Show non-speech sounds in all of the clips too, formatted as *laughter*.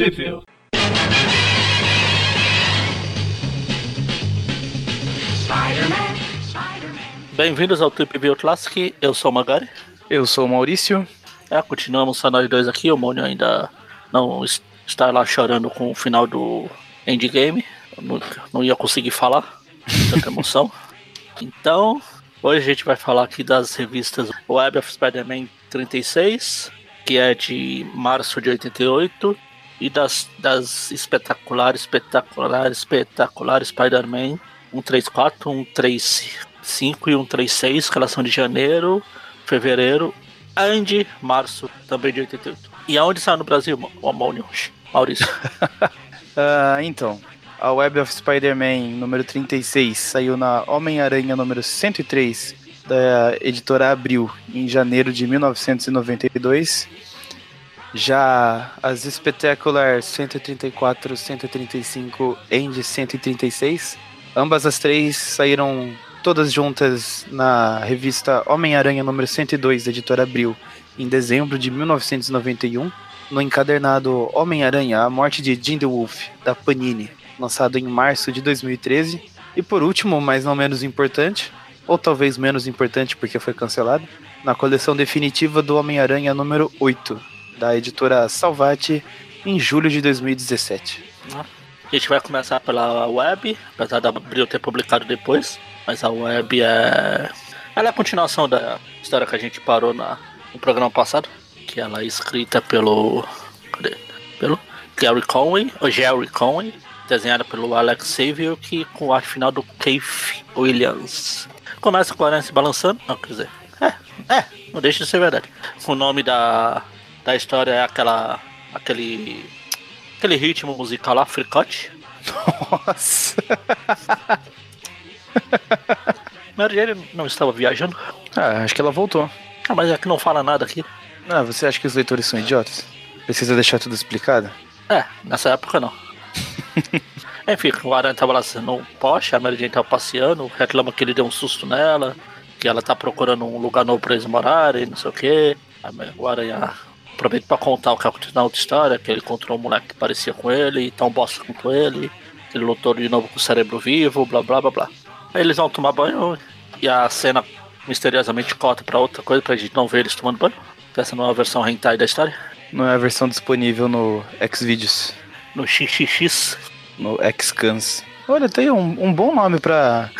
Sheffield. Bem-vindos ao Trip View Classic, eu sou o Magari. Eu sou o Maurício. É, continuamos só nós dois aqui, o Mônio ainda não es- está lá chorando com o final do Endgame. Eu Não, não ia conseguir falar, tanta *laughs* emoção. Então, hoje a gente vai falar aqui das revistas Web of Spider-Man 36, que é de março de 88, e das, das espetaculares, espetacular, espetacular Spider-Man 134, 135 e 136, que elas são de janeiro, fevereiro e março, também de 88. E aonde saiu no Brasil, o Amônio? Maurício. *laughs* Ah, então, a Web of Spider-Man número 36 saiu na Homem-Aranha número 103 da editora Abril em janeiro de 1992. Já as Spectacular 134, 135 e 136, ambas as três saíram todas juntas na revista Homem-Aranha número 102 da editora Abril em dezembro de 1991 no encadernado Homem-Aranha, A Morte de Jim Wolf, da Panini, lançado em março de 2013. E por último, mas não menos importante, ou talvez menos importante porque foi cancelado, na coleção definitiva do Homem-Aranha número 8, da editora Salvati, em julho de 2017. A gente vai começar pela web, apesar da Abril ter publicado depois. Mas a web é. Ela é a continuação da história que a gente parou na, no programa passado. Que ela é escrita pelo. Cadê? Pelo Gary Conway, ou Jerry Conway, desenhada pelo Alex Xavier, que com arte final do Keith Williams. Começa com a Aranha se balançando. Não, quer dizer. É, é, não deixa de ser verdade. O nome da, da história é aquela. aquele. aquele ritmo musical lá, fricote. Nossa! *laughs* Mary Jane não estava viajando. Ah, acho que ela voltou. Ah, mas é que não fala nada aqui. Ah, você acha que os leitores são idiotas? Precisa deixar tudo explicado? É, nessa época não. *laughs* Enfim, o Aranha tava lá no poste, a Mary Jane tava passeando, reclama que ele deu um susto nela, que ela tá procurando um lugar novo pra eles morarem, não sei o que. O Aranha aproveita pra contar o que aconteceu na outra história, que ele encontrou um moleque que parecia com ele, tão bosta quanto ele, que ele lutou de novo com o cérebro vivo, blá blá blá blá. Aí eles vão tomar banho e a cena misteriosamente corta pra outra coisa pra gente não ver eles tomando banho. Essa não é a versão hentai da história. Não é a versão disponível no Xvideos, No XXX. no Xcans. Olha, tem um, um bom nome pra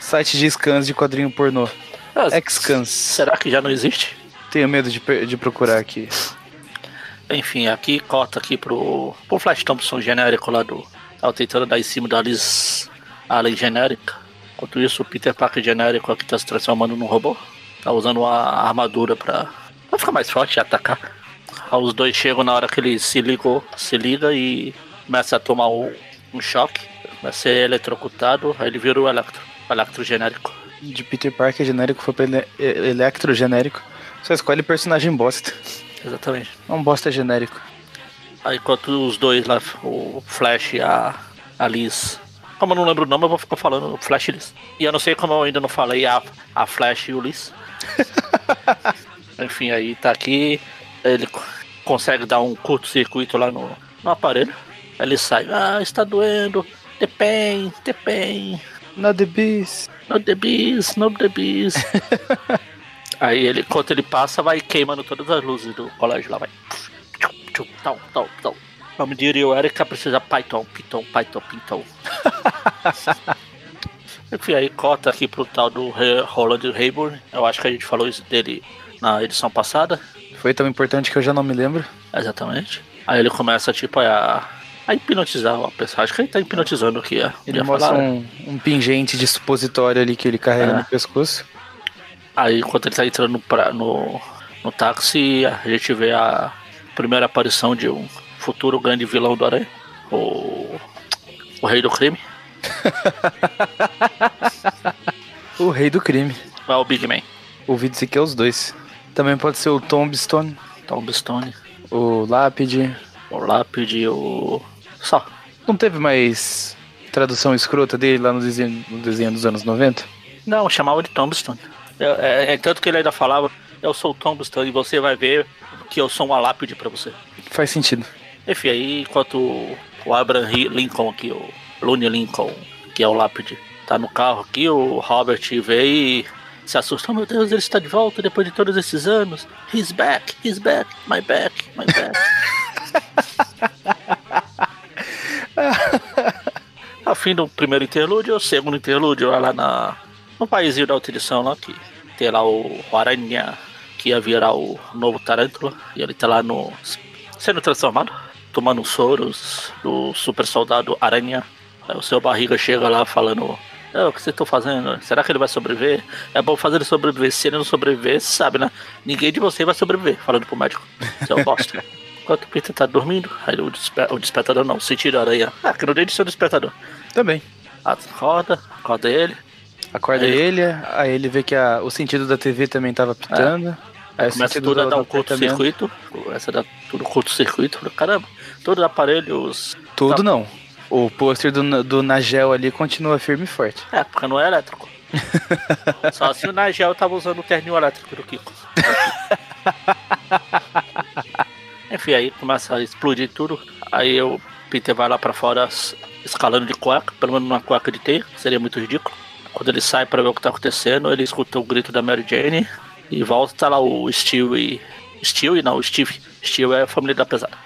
site de scans de quadrinho pornô. Ah, Xcans. Será que já não existe? Tenho medo de, de procurar aqui. Enfim, aqui corta aqui pro, pro Flash Thompson genérico lá do. Tava tentando dar em cima da Alice Allen genérica. Enquanto isso, o Peter Parker genérico aqui tá se transformando num robô. Tá usando uma armadura pra, pra ficar mais forte e atacar. Aí Os dois chegam na hora que ele se ligou, se liga e começa a tomar um, um choque. A ser eletrocutado, aí ele vira o Electro. Electro genérico. De Peter Parker genérico foi pra ele, Electro genérico. Só escolhe personagem bosta. Exatamente. É um bosta genérico. Aí enquanto os dois lá, o Flash e a, a Liz. Como eu não lembro o nome, eu vou ficar falando o Flash e Liz. E eu não sei como eu ainda não falei a, a Flash e o Liz. *laughs* Enfim, aí tá aqui. Ele co- consegue dar um curto-circuito lá no, no aparelho. Aí ele sai, ah, está doendo. The pain, the pain. Not the beast. No the bees, no the bees. *laughs* Aí ele, enquanto ele passa, vai queimando todas as luzes do colégio lá, vai. Tal, tal, tal. Vamos diria o Erika precisa Python, Python, Python, Python. *laughs* Enfim, aí cota aqui pro tal do Roland Rayburn. Eu acho que a gente falou isso dele na edição passada. Foi tão importante que eu já não me lembro. Exatamente. Aí ele começa, tipo, a, a hipnotizar a pessoa. Acho que ele tá hipnotizando aqui. é. Ele mostra falar, um, um pingente de supositório ali que ele carrega É. no pescoço. Aí enquanto ele tá entrando no, pra- no, no táxi, a gente vê a primeira aparição de um futuro grande vilão do Aranha. O, o Rei do Crime. *laughs* O rei do crime. É o Big Man. Ouvi dizer que é os dois. Também pode ser o Tombstone, Tombstone. o Lápide. O Lápide, o. Só. Não teve mais tradução escrota dele lá no desenho, no desenho dos anos 90? Não, chamava de Tombstone. É, é- tanto que ele ainda falava, eu sou o Tombstone e você vai ver que eu sou uma lápide pra você. Faz sentido. Enfim, aí enquanto o Abraham Lincoln aqui, o Looney Lincoln, que é o lápide, tá no carro aqui, o Robert vê e se assusta. Oh, meu Deus, ele está de volta depois de todos esses anos. He's back, he's back, my back, my back. *laughs* Ao fim do primeiro interlúdio, o segundo interlúdio, lá na, no país da utilização lá, que tem lá o, Aranha, que ia virar o novo Tarântula, e ele tá lá no sendo transformado, tomando soros do super soldado Aranha. Aí o seu barriga chega lá falando é, o que vocês estão fazendo? Será que ele vai sobreviver? É bom fazer ele sobreviver. Se ele não sobreviver, sabe, né? Ninguém de você vai sobreviver, falando pro médico. Seu bosta. *laughs* Enquanto o Peter tá dormindo, aí o, desper o despertador não, sentido aranha. Ah, que não deixa seu despertador. Também. Acorda, acorda ele. Acorda aí, ele, aí ele vê que a, o sentido da TV também tava pitando. É. Aí começa tudo a dar um curto-circuito. Começa a dar tudo curto-circuito. Caramba, todos os aparelhos. Tudo tá... não. O pôster do, do Nagel ali continua firme e forte. É, porque não é elétrico. *laughs* Só se o Nagel tava usando o terninho elétrico do Kiko. *laughs* Enfim, aí começa a explodir tudo. Aí o Peter vai lá pra fora escalando de cueca, pelo menos numa cueca de teia, seria muito ridículo. Quando ele sai pra ver o que tá acontecendo, ele escuta o grito da Mary Jane e volta, tá lá o Steve. Steve, não, Steve. Steve é a família da pesada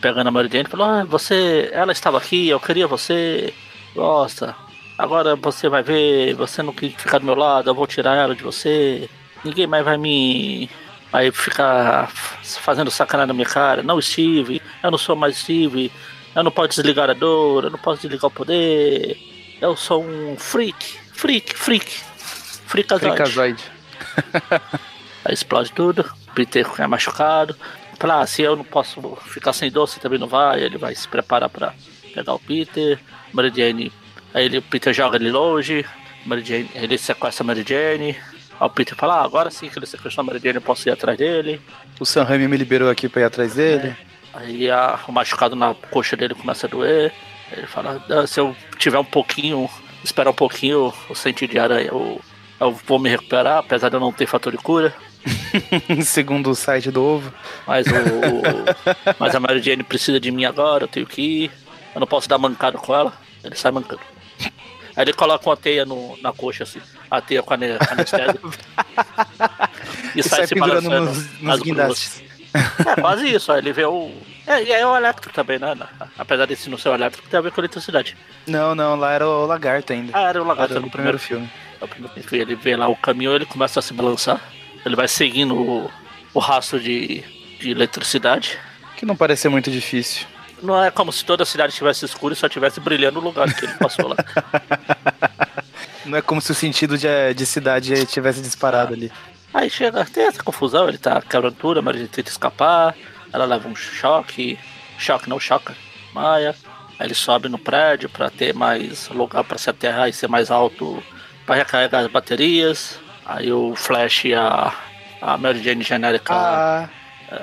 pegando a Mary Jane e falou: ah, você, ela estava aqui, eu queria você, gosta. Agora você vai ver, você não quis ficar do meu lado, eu vou tirar ela de você. Ninguém mais vai me. Vai ficar fazendo sacanagem na minha cara. Não, Steve, eu não sou mais Steve. Eu não posso desligar a dor, eu não posso desligar o poder. Eu sou um freak, freak, freak. Freakazoid. Freakazoid. *laughs* Aí explode tudo. Peter é machucado falar, ah, se eu não posso ficar sem você também não vai, ele vai se preparar para pegar o Peter, Mary Jane, aí ele, o Peter joga ele longe, Mary Jane, ele sequestra a Mary Jane, aí o Peter fala, ah, agora sim que ele sequestrou a Mary Jane, eu posso ir atrás dele. O Sam Raimi me liberou aqui para ir atrás dele. É. Aí a, o machucado na coxa dele começa a doer, ele fala, ah, se eu tiver um pouquinho, esperar um pouquinho, o sentido de aranha, eu, eu vou me recuperar, apesar de eu não ter fator de cura. *laughs* Segundo o site do ovo. Mas, o, o, *laughs* mas a Mary Jane precisa de mim agora, eu tenho que ir. Eu não posso dar mancada com ela. Ele sai mancando. Aí ele coloca uma teia no, na coxa, assim. A teia com a anestésia. *laughs* e, e sai, sai se balançando nos, nos guindastes. É, quase isso. Ele vê o... É, e é o elétrico também, né? Apesar desse não ser o elétrico, tem a ver com a eletricidade. Não, não, lá era o lagarto ainda. Ah, era o lagarto era no primeiro, primeiro filme. Ele vê lá o caminhão, ele começa a se balançar. Ele vai seguindo o, o rastro de, de eletricidade. Que não parece ser muito difícil. Não é como se toda a cidade estivesse escura e só estivesse brilhando o lugar que ele passou lá. *laughs* Não é como se o sentido de, de cidade tivesse disparado ah. ali. Aí chega, tem essa confusão, ele tá quebrando tudo, mas ele tenta escapar, ela leva um choque, choque não choca, Maia. Aí ele sobe no prédio para ter mais lugar para se aterrar e ser mais alto para recarregar as baterias. Aí o Flash e a, a Mary Jane genérica. Ah. É,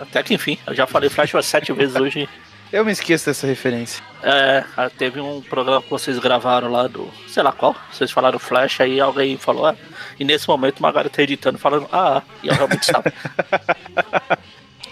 até que enfim, eu já falei Flash umas sete vezes hoje. Eu me esqueço dessa referência. É, teve um programa que vocês gravaram lá do. sei lá qual. Vocês falaram Flash, aí alguém falou, ah, e nesse momento uma galera tá editando falando, ah, e eu realmente *laughs* estava.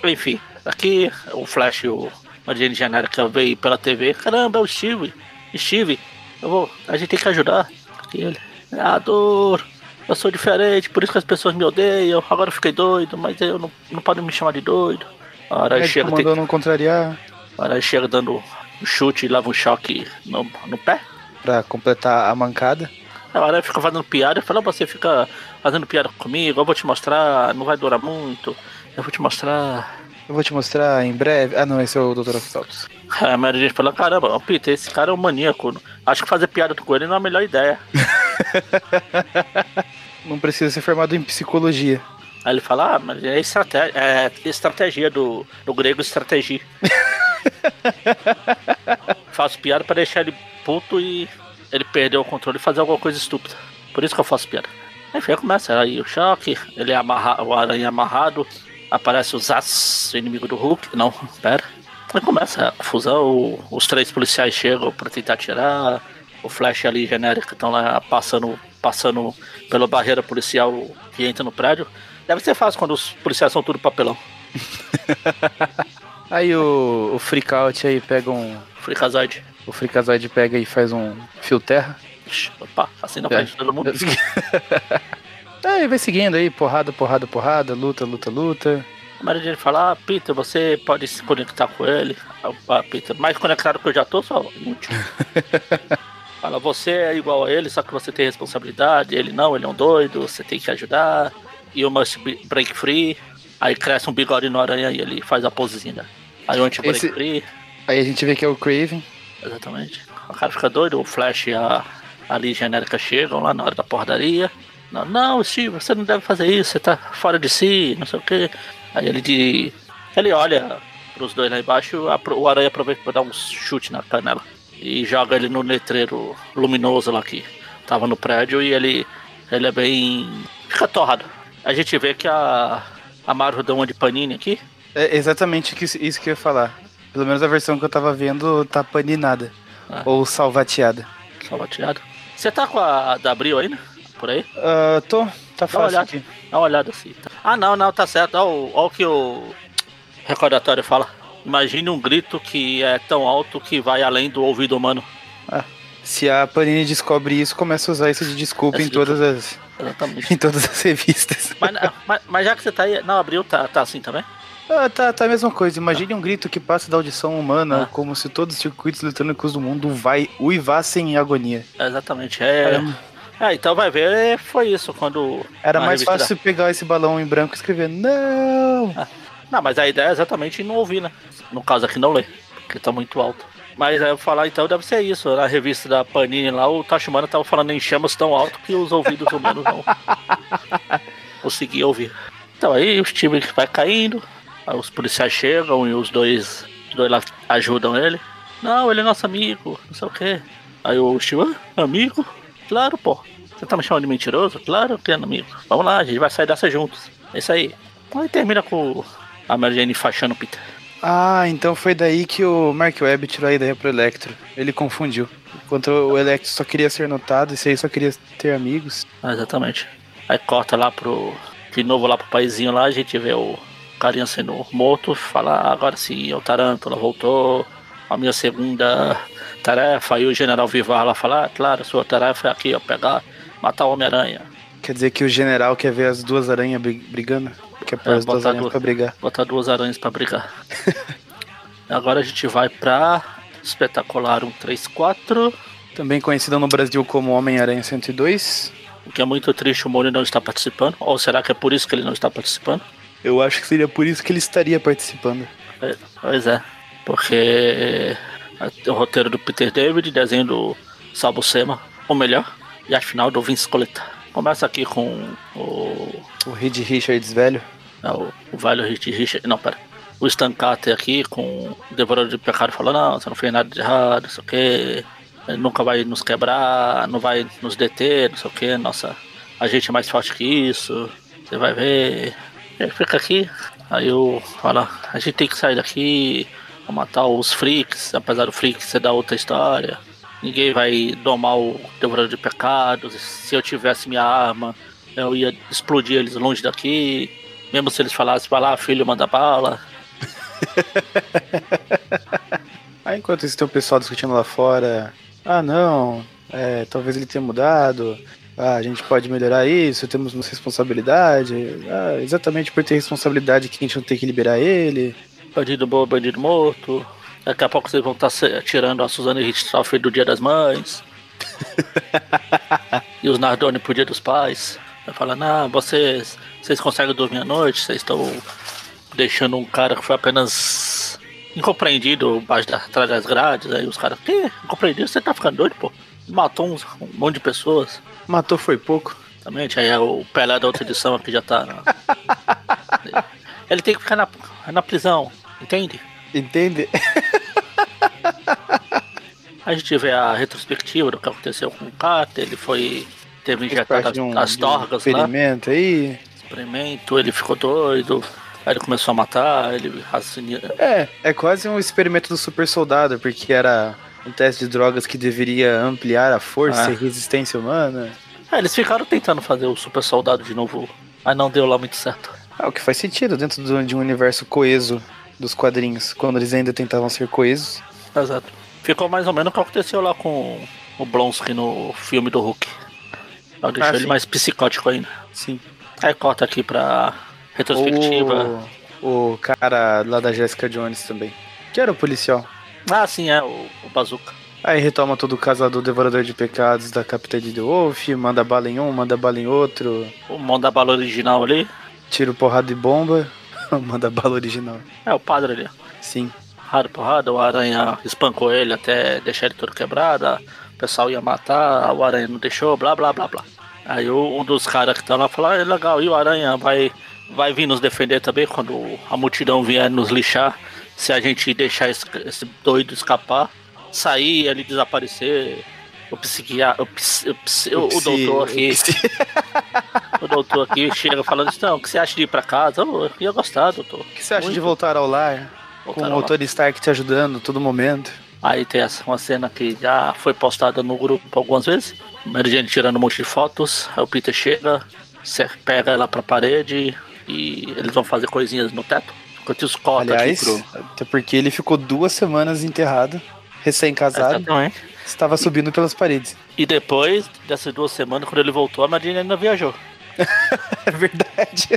Enfim, aqui o Flash e o Jane genérica veio pela TV. Caramba, é o Steve. Steve, eu vou. A gente tem que ajudar. Aqui ele. Ah, dor eu sou diferente, por isso que as pessoas me odeiam. Agora eu fiquei doido, mas eu não, não podem me chamar de doido. A hora chega. Mandou tem... não contrariar. A hora chega dando um chute e leva um choque no, no pé. Pra completar a mancada. A hora fica fazendo piada. Fala, você fica fazendo piada comigo. Eu vou te mostrar, não vai durar muito. Eu vou te mostrar. Eu vou te mostrar em breve. Ah, não, esse é o Dr. Octopus. *laughs* A Mary Jane fala: caramba, Peter, esse cara é um maníaco. Acho que fazer piada com ele não é a melhor ideia. *laughs* não precisa ser formado em psicologia. Aí ele fala, ah, mas é estratégia, é estratégia do, do grego estratégia. *laughs* *laughs* faço piada para deixar ele puto e ele perder o controle e fazer alguma coisa estúpida. Por isso que eu faço piada. Enfim, começa aí o choque, ele é amarrado, o aranha amarrado, aparece o Zaz, inimigo do Hulk. Não, pera. Aí começa a confusão, os três policiais chegam para tentar tirar, o Flash ali genérico estão lá passando, passando pela barreira policial que entra no prédio. Deve ser fácil quando os policiais são tudo papelão. *laughs* Aí o, o Freakout aí pega um. Freakazoid. O Freakazoid pega e faz um fio terra. Opa, assim na É. de todo mundo. Aí *laughs* vai seguindo aí, porrada, porrada, porrada, luta, luta, luta. A Mary Jane fala, ah, Peter, você pode se conectar com ele. Ah, Peter, mais conectado que eu já tô, só inútil. *laughs* fala, você é igual a ele, só que você tem responsabilidade. Ele não, ele é um doido, você tem que ajudar. You must be- break free. Aí cresce um bigode no aranha e ele faz a posezinha. Aí onde Esse- free. Aí a gente vê que é o Craven. Exatamente. O cara fica doido, o Flash e a, a Liga Genérica chegam lá na hora da porradaria. Não, não, Steve, você não deve fazer isso, você tá fora de si, não sei o que. Aí ele de. Ele olha pros dois lá embaixo, a- o aranha aproveita pra dar um chute na canela. E joga ele no letreiro luminoso lá que tava no prédio e ele. Ele é bem. fica torrado. A gente vê que a. A Marvel deu uma de panini aqui. É exatamente isso que eu ia falar. Pelo menos a versão que eu tava vendo tá paninada. Ah. Ou salvateada. Salvateado. Você tá com a da Abril ainda? Por aí? Ah, tô. Tá Dá uma fácil olhada. aqui. Dá uma olhada assim. Ah, não, não, tá certo. Olha o, olha o que o recordatório fala. Imagine um grito que é tão alto que vai além do ouvido humano. Se a Panini descobre isso, começa a usar isso de desculpa em todas as Exatamente. *laughs* em todas as revistas. mas, mas, mas já que você tá aí. Não, abriu, tá, tá assim também? Ah, tá, tá a mesma coisa. Imagine um grito que passa da audição humana, Ah. como se todos os circuitos eletrônicos do mundo vai uivassem em agonia. É, exatamente. É. É, então vai ver, foi isso quando. Era mais fácil pegar esse balão em branco e escrever não. da- Não, mas a ideia é exatamente não ouvir, né? No caso aqui não ler, porque tá muito alto. Mas aí eu falar então deve ser isso. Na revista da Panini lá, o Tachumana tava falando em chamas tão alto que os ouvidos humanos não *laughs* conseguiam ouvir. Então aí o Steve vai caindo, aí os policiais chegam e os dois, os dois lá ajudam ele. Não, ele é nosso amigo, não sei o que. Aí o Steve, ah, amigo? Claro, pô. Você tá me chamando de mentiroso? Claro que é amigo. Vamos lá, a gente vai sair dessa juntos. É isso aí. Aí termina com a Mary Jane enfaixando o Peter. Ah, então foi daí que o Mark Webb tirou a ideia pro Electro. Ele confundiu. Enquanto o Electro só queria ser notado, esse aí só queria ter amigos. Ah, exatamente. Aí corta lá pro. De novo lá pro paizinho lá, a gente vê o carinha sendo morto, fala, "Ah, agora sim, o Tarântula voltou. A minha segunda tarefa, aí o general Vivar lá fala, ah, claro, sua tarefa é aqui, ó, pegar, matar o Homem-Aranha. Quer dizer que o general quer ver as duas aranhas bri- brigando? Quer pôr É, as duas aranhas duas- pra brigar. botar duas aranhas pra brigar. *laughs* Agora a gente vai pra Espetacular 134, Também conhecida no Brasil como Homem-Aranha 102. o que é muito triste o Mori não está participando. Ou será que é por isso que ele não está participando? Eu acho que seria por isso que ele estaria participando. É, pois é, porque o roteiro do Peter David, desenho do Salvo Sema, ou melhor, e a final do Vince Coletta. Começa aqui com o, O Reed Richards velho. é, o, o velho Rich Richard, não, pera, o Stan Carter aqui com o Devorador de Pecado falando, não, você não fez nada de errado, não sei o que, nunca vai nos quebrar, não vai nos deter, não sei o que, nossa, a gente é mais forte que isso, você vai ver. Ele fica aqui, aí eu falo, a gente tem que sair daqui, matar os freaks, apesar do freak ser da outra história. Ninguém vai domar o Devorador de Pecados. Se eu tivesse minha arma, eu ia explodir eles longe daqui. Mesmo se eles falassem, vai lá, filho, manda bala. *laughs* Aí enquanto isso tem o pessoal discutindo lá fora. Ah não, é, talvez ele tenha mudado. Ah, a gente pode melhorar isso, temos uma responsabilidade. Ah, exatamente por ter responsabilidade que a gente não tem que liberar ele. Bandido bom, bandido morto. Daqui a pouco vocês vão estar se- tirando a Suzane Richthofen do Dia das Mães. *laughs* e os Nardoni pro Dia dos Pais. Vai falar, não, vocês, vocês conseguem dormir à noite, vocês estão deixando um cara que foi apenas incompreendido embaixo da, atrás das grades. Aí os caras, que? Incompreendido? Você tá ficando doido, pô? Matou uns- um monte de pessoas. Matou foi pouco. Exatamente, aí é o Pelé da outra edição aqui já tá. na- Ele tem que ficar na, na prisão, entende? Entende? A gente vê a retrospectiva do que aconteceu com o Carter, ele foi. teve injetado de um, as de um torgas lá, experimento aí. experimento, ele ficou doido, aí ele começou a matar, ele raciocina. É, é quase um experimento do super soldado, porque era um teste de drogas que deveria ampliar a força Ah. e resistência humana. É, eles ficaram tentando fazer o super soldado de novo, mas não deu lá muito certo. Ah, o que faz sentido dentro do- de um universo coeso dos quadrinhos, quando eles ainda tentavam ser coesos. Exato. Ficou mais ou menos o que aconteceu lá com o Blonsky no filme do Hulk. Ela deixou Ah, ele mais psicótico ainda. Sim. Aí corta aqui pra retrospectiva. O, o cara lá da Jessica Jones também. Que era o policial. Ah, sim, é, o, o Bazooka. Aí retoma todo o caso do Devorador de Pecados da Capitã de Wolf, manda bala em um, manda bala em outro, O mão da bala original ali. tira porrada de bomba, *laughs* manda bala original. É o padre ali. Sim. Porrada, porrada, o aranha espancou ele até deixar ele todo quebrado. O pessoal ia matar, o aranha não deixou, blá blá blá blá. Aí um dos caras que tá lá falou, ah, é legal, e o aranha vai, vai vir nos defender também quando a multidão vier nos lixar. Se a gente deixar esse, esse doido escapar, sair, ele desaparecer. O psiquiatra, o, psi- o, psi- o, o doutor aqui, o doutor aqui chega falando assim, não, o que você acha de ir pra casa? "Oh, eu ia gostar, doutor. O que você acha de Muito. voltar ao lar? Voltar com o. Tony Stark te ajudando todo momento. Aí tem essa, uma cena que já foi postada no grupo algumas vezes. Mary Jane tirando um monte de fotos. Aí o Peter chega, pega ela pra parede e eles vão fazer coisinhas no teto. Enquanto os corta Aliás, pro. até porque ele ficou duas semanas enterrado, recém-casado, Exatamente. estava subindo pelas paredes. E depois dessas duas semanas, quando ele voltou, a Mary Jane ainda viajou. *laughs* É verdade.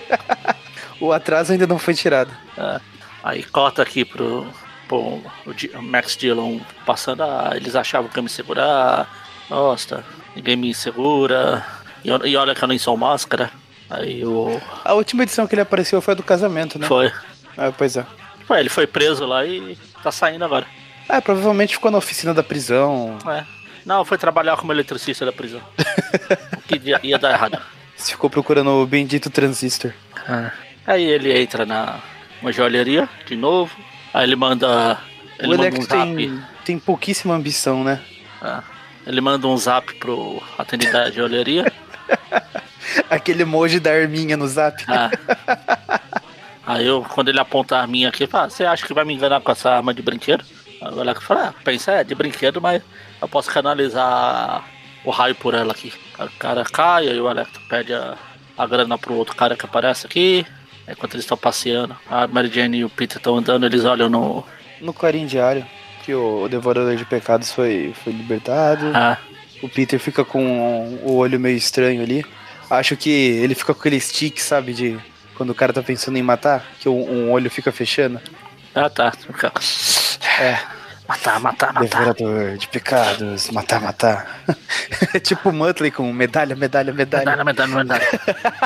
o atraso ainda não foi tirado. É. Aí corta aqui pro, pro o Max Dillon passando. Ah, eles achavam que ia me segurar. Nossa, ninguém me segura. E, e olha que eu nem sou máscara. Aí o. A última edição que ele apareceu foi a do casamento, né? Foi. Ah, pois é. Ué, ele foi preso lá e tá saindo agora. Ah, provavelmente ficou na oficina da prisão. É. Não, foi trabalhar como eletricista da prisão. *laughs* o que ia, ia dar errado. Ficou procurando o bendito transistor. Aí ele entra na uma joalheria de novo. Aí ele manda. Ele o manda um zap. tem, tem pouquíssima ambição, né? é. ele manda um zap pro atendente da *laughs* joalheria. Aquele emoji da arminha no zap. Ah. *laughs* Aí eu, quando ele aponta a arminha aqui, fala, você acha que vai me enganar com essa arma de brinquedo? Aí o Alex fala, ah, pensa, é de brinquedo, mas eu posso canalizar o raio por ela aqui. Aí O cara cai, aí o Alex pede a, a grana pro outro cara que aparece aqui. Aí, Enquanto eles estão passeando, a Mary Jane e o Peter estão andando, eles olham no. No clarim diário, que o Devorador de Pecados foi, foi libertado. Ah, O Peter fica com o olho meio estranho ali. Acho que ele fica com aquele stick, sabe, de quando o cara tá pensando em matar, que um, um olho fica fechando. ah tá. É, Matar, matar, matar. Devorador de Pecados, matar, matar. é *laughs* tipo o Muttley com medalha, medalha, medalha. Medalha, medalha, medalha.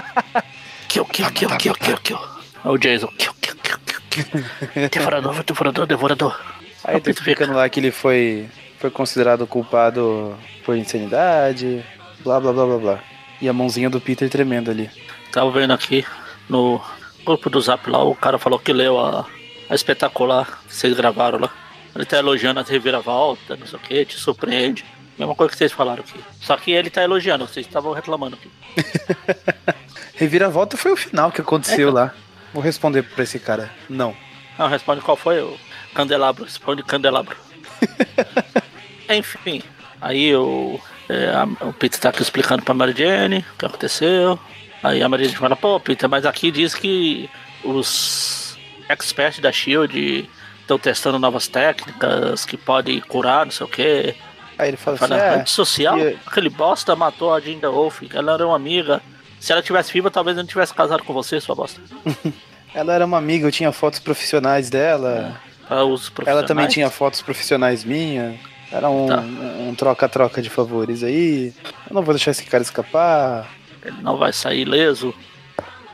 *laughs* Kill, kill, kill, kill, kill, kill. É o Jason. Kill, kill, kill, kill, kill. Devorador, devorador, devorador. Aí tá explicando lá que ele foi, foi considerado culpado por insanidade, blá blá blá blá blá. E a mãozinha do Peter tremendo ali. Tava vendo aqui no grupo do Zap lá, o cara falou que leu a, a espetacular que vocês gravaram lá. Ele tá elogiando a reviravolta, não sei o que, te surpreende. Mesma coisa que vocês falaram aqui. Só que ele tá elogiando, vocês estavam reclamando aqui. *laughs* Reviravolta foi o final que aconteceu lá. Vou responder pra esse cara. Não. Não, responde qual foi o candelabro, responde candelabro. *laughs* Enfim, aí o, é, o Peter tá aqui explicando pra Mary Jane o que aconteceu. Aí a Mary Jane fala, pô, Peter, mas aqui diz que os experts da SHIELD estão testando novas técnicas que podem curar, não sei o que. Aí ele fala assim, Fala, é, antissocial? e- Aquele bosta matou a Jinda Wolf, ela era uma amiga. Se ela tivesse viva, talvez eu não tivesse casado com você, sua bosta. *laughs* ela era uma amiga, eu tinha fotos profissionais dela. Para os Ela profissionais. também tinha fotos profissionais minhas. Era um Tá. um- um troca-troca de favores aí. Eu não vou deixar esse cara escapar. Ele não vai sair ileso.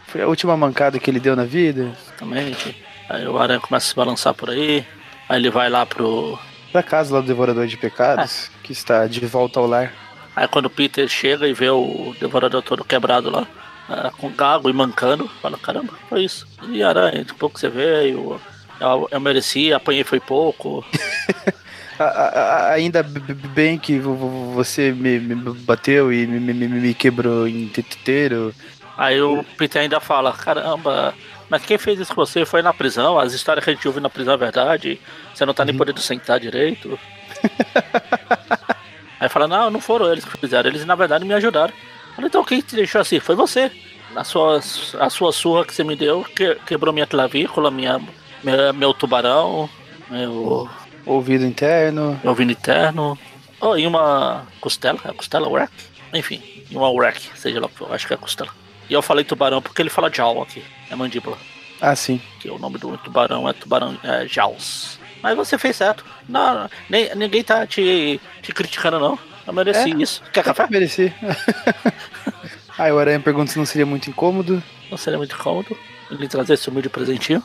Foi a última mancada que ele deu na vida. Exatamente. Aí o aranha começa a se balançar por aí. Aí ele vai lá pro. Pra casa lá do Devorador de Pecados, que está de volta ao lar. Aí quando o Peter chega e vê o devorador todo quebrado lá, ah, com gago e mancando, fala, caramba, foi isso. E aranha, de pouco você veio, eu, eu mereci, apanhei foi pouco. *laughs* A- a- a- ainda bem que vo- vo- você me, me bateu e me, me- me- quebrou inteiro. Aí o Peter ainda fala, caramba, mas quem fez isso com você foi na prisão, as histórias que a gente ouve na prisão é verdade, você não tá nem podendo sentar direito. *laughs* Aí fala, não, não foram eles que fizeram, eles na verdade me ajudaram. Então quem te deixou assim? Foi você. A sua, a sua surra que você me deu que- quebrou minha clavícula, minha, meu, meu tubarão, meu Ouvido interno. ouvido interno. Oh, e uma costela, é costela, wreck? Enfim, e uma wreck, seja lá o que for, acho que é costela. E eu falei tubarão porque ele fala jaw aqui, é mandíbula. Ah, sim. Que o nome do tubarão é tubarão é, jaws. Mas você fez certo. Não, nem, ninguém tá te, te criticando, não. Eu mereci É? isso. Quer café? Mereci. *laughs* Aí o Aranha pergunta se não seria muito incômodo. Não seria muito cômodo ele trazer esse humilde presentinho.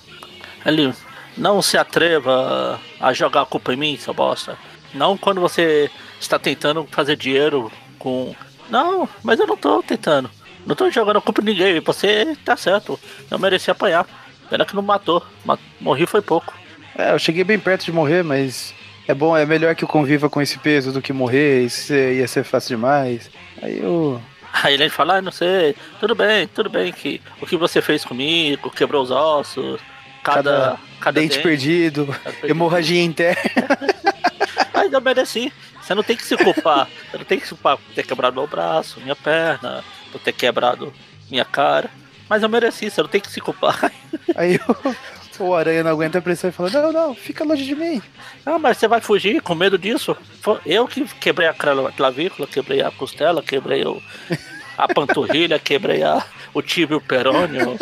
Ele não se atreva a jogar a culpa em mim, seu bosta. Não quando você está tentando fazer dinheiro com. Não, mas eu não tô tentando. Não tô jogando a culpa em ninguém. Você tá certo. Eu mereci apanhar. Pena que não matou. Ma- Morri foi pouco. É, eu cheguei bem perto de morrer, mas é bom, é melhor que eu conviva com esse peso do que morrer, isso ia ser fácil demais. Aí eu. Aí ele fala, ah, não sei, tudo bem, tudo bem, que o que você fez comigo, quebrou os ossos, cada, cada, dente perdido, cada perdido. hemorragia interna. Mas eu mereci. Você não tem que se culpar. Você não tem que se culpar por ter quebrado meu braço, minha perna, por ter quebrado minha cara. Mas eu mereci, você não tem que se culpar. *laughs* Aí o, o aranha não aguenta a pressão e fala: Não, não, fica longe de mim. Ah, mas você vai fugir com medo disso? Foi eu que quebrei a clavícula, quebrei a costela, quebrei o, a panturrilha, quebrei a, o tíbio perônio,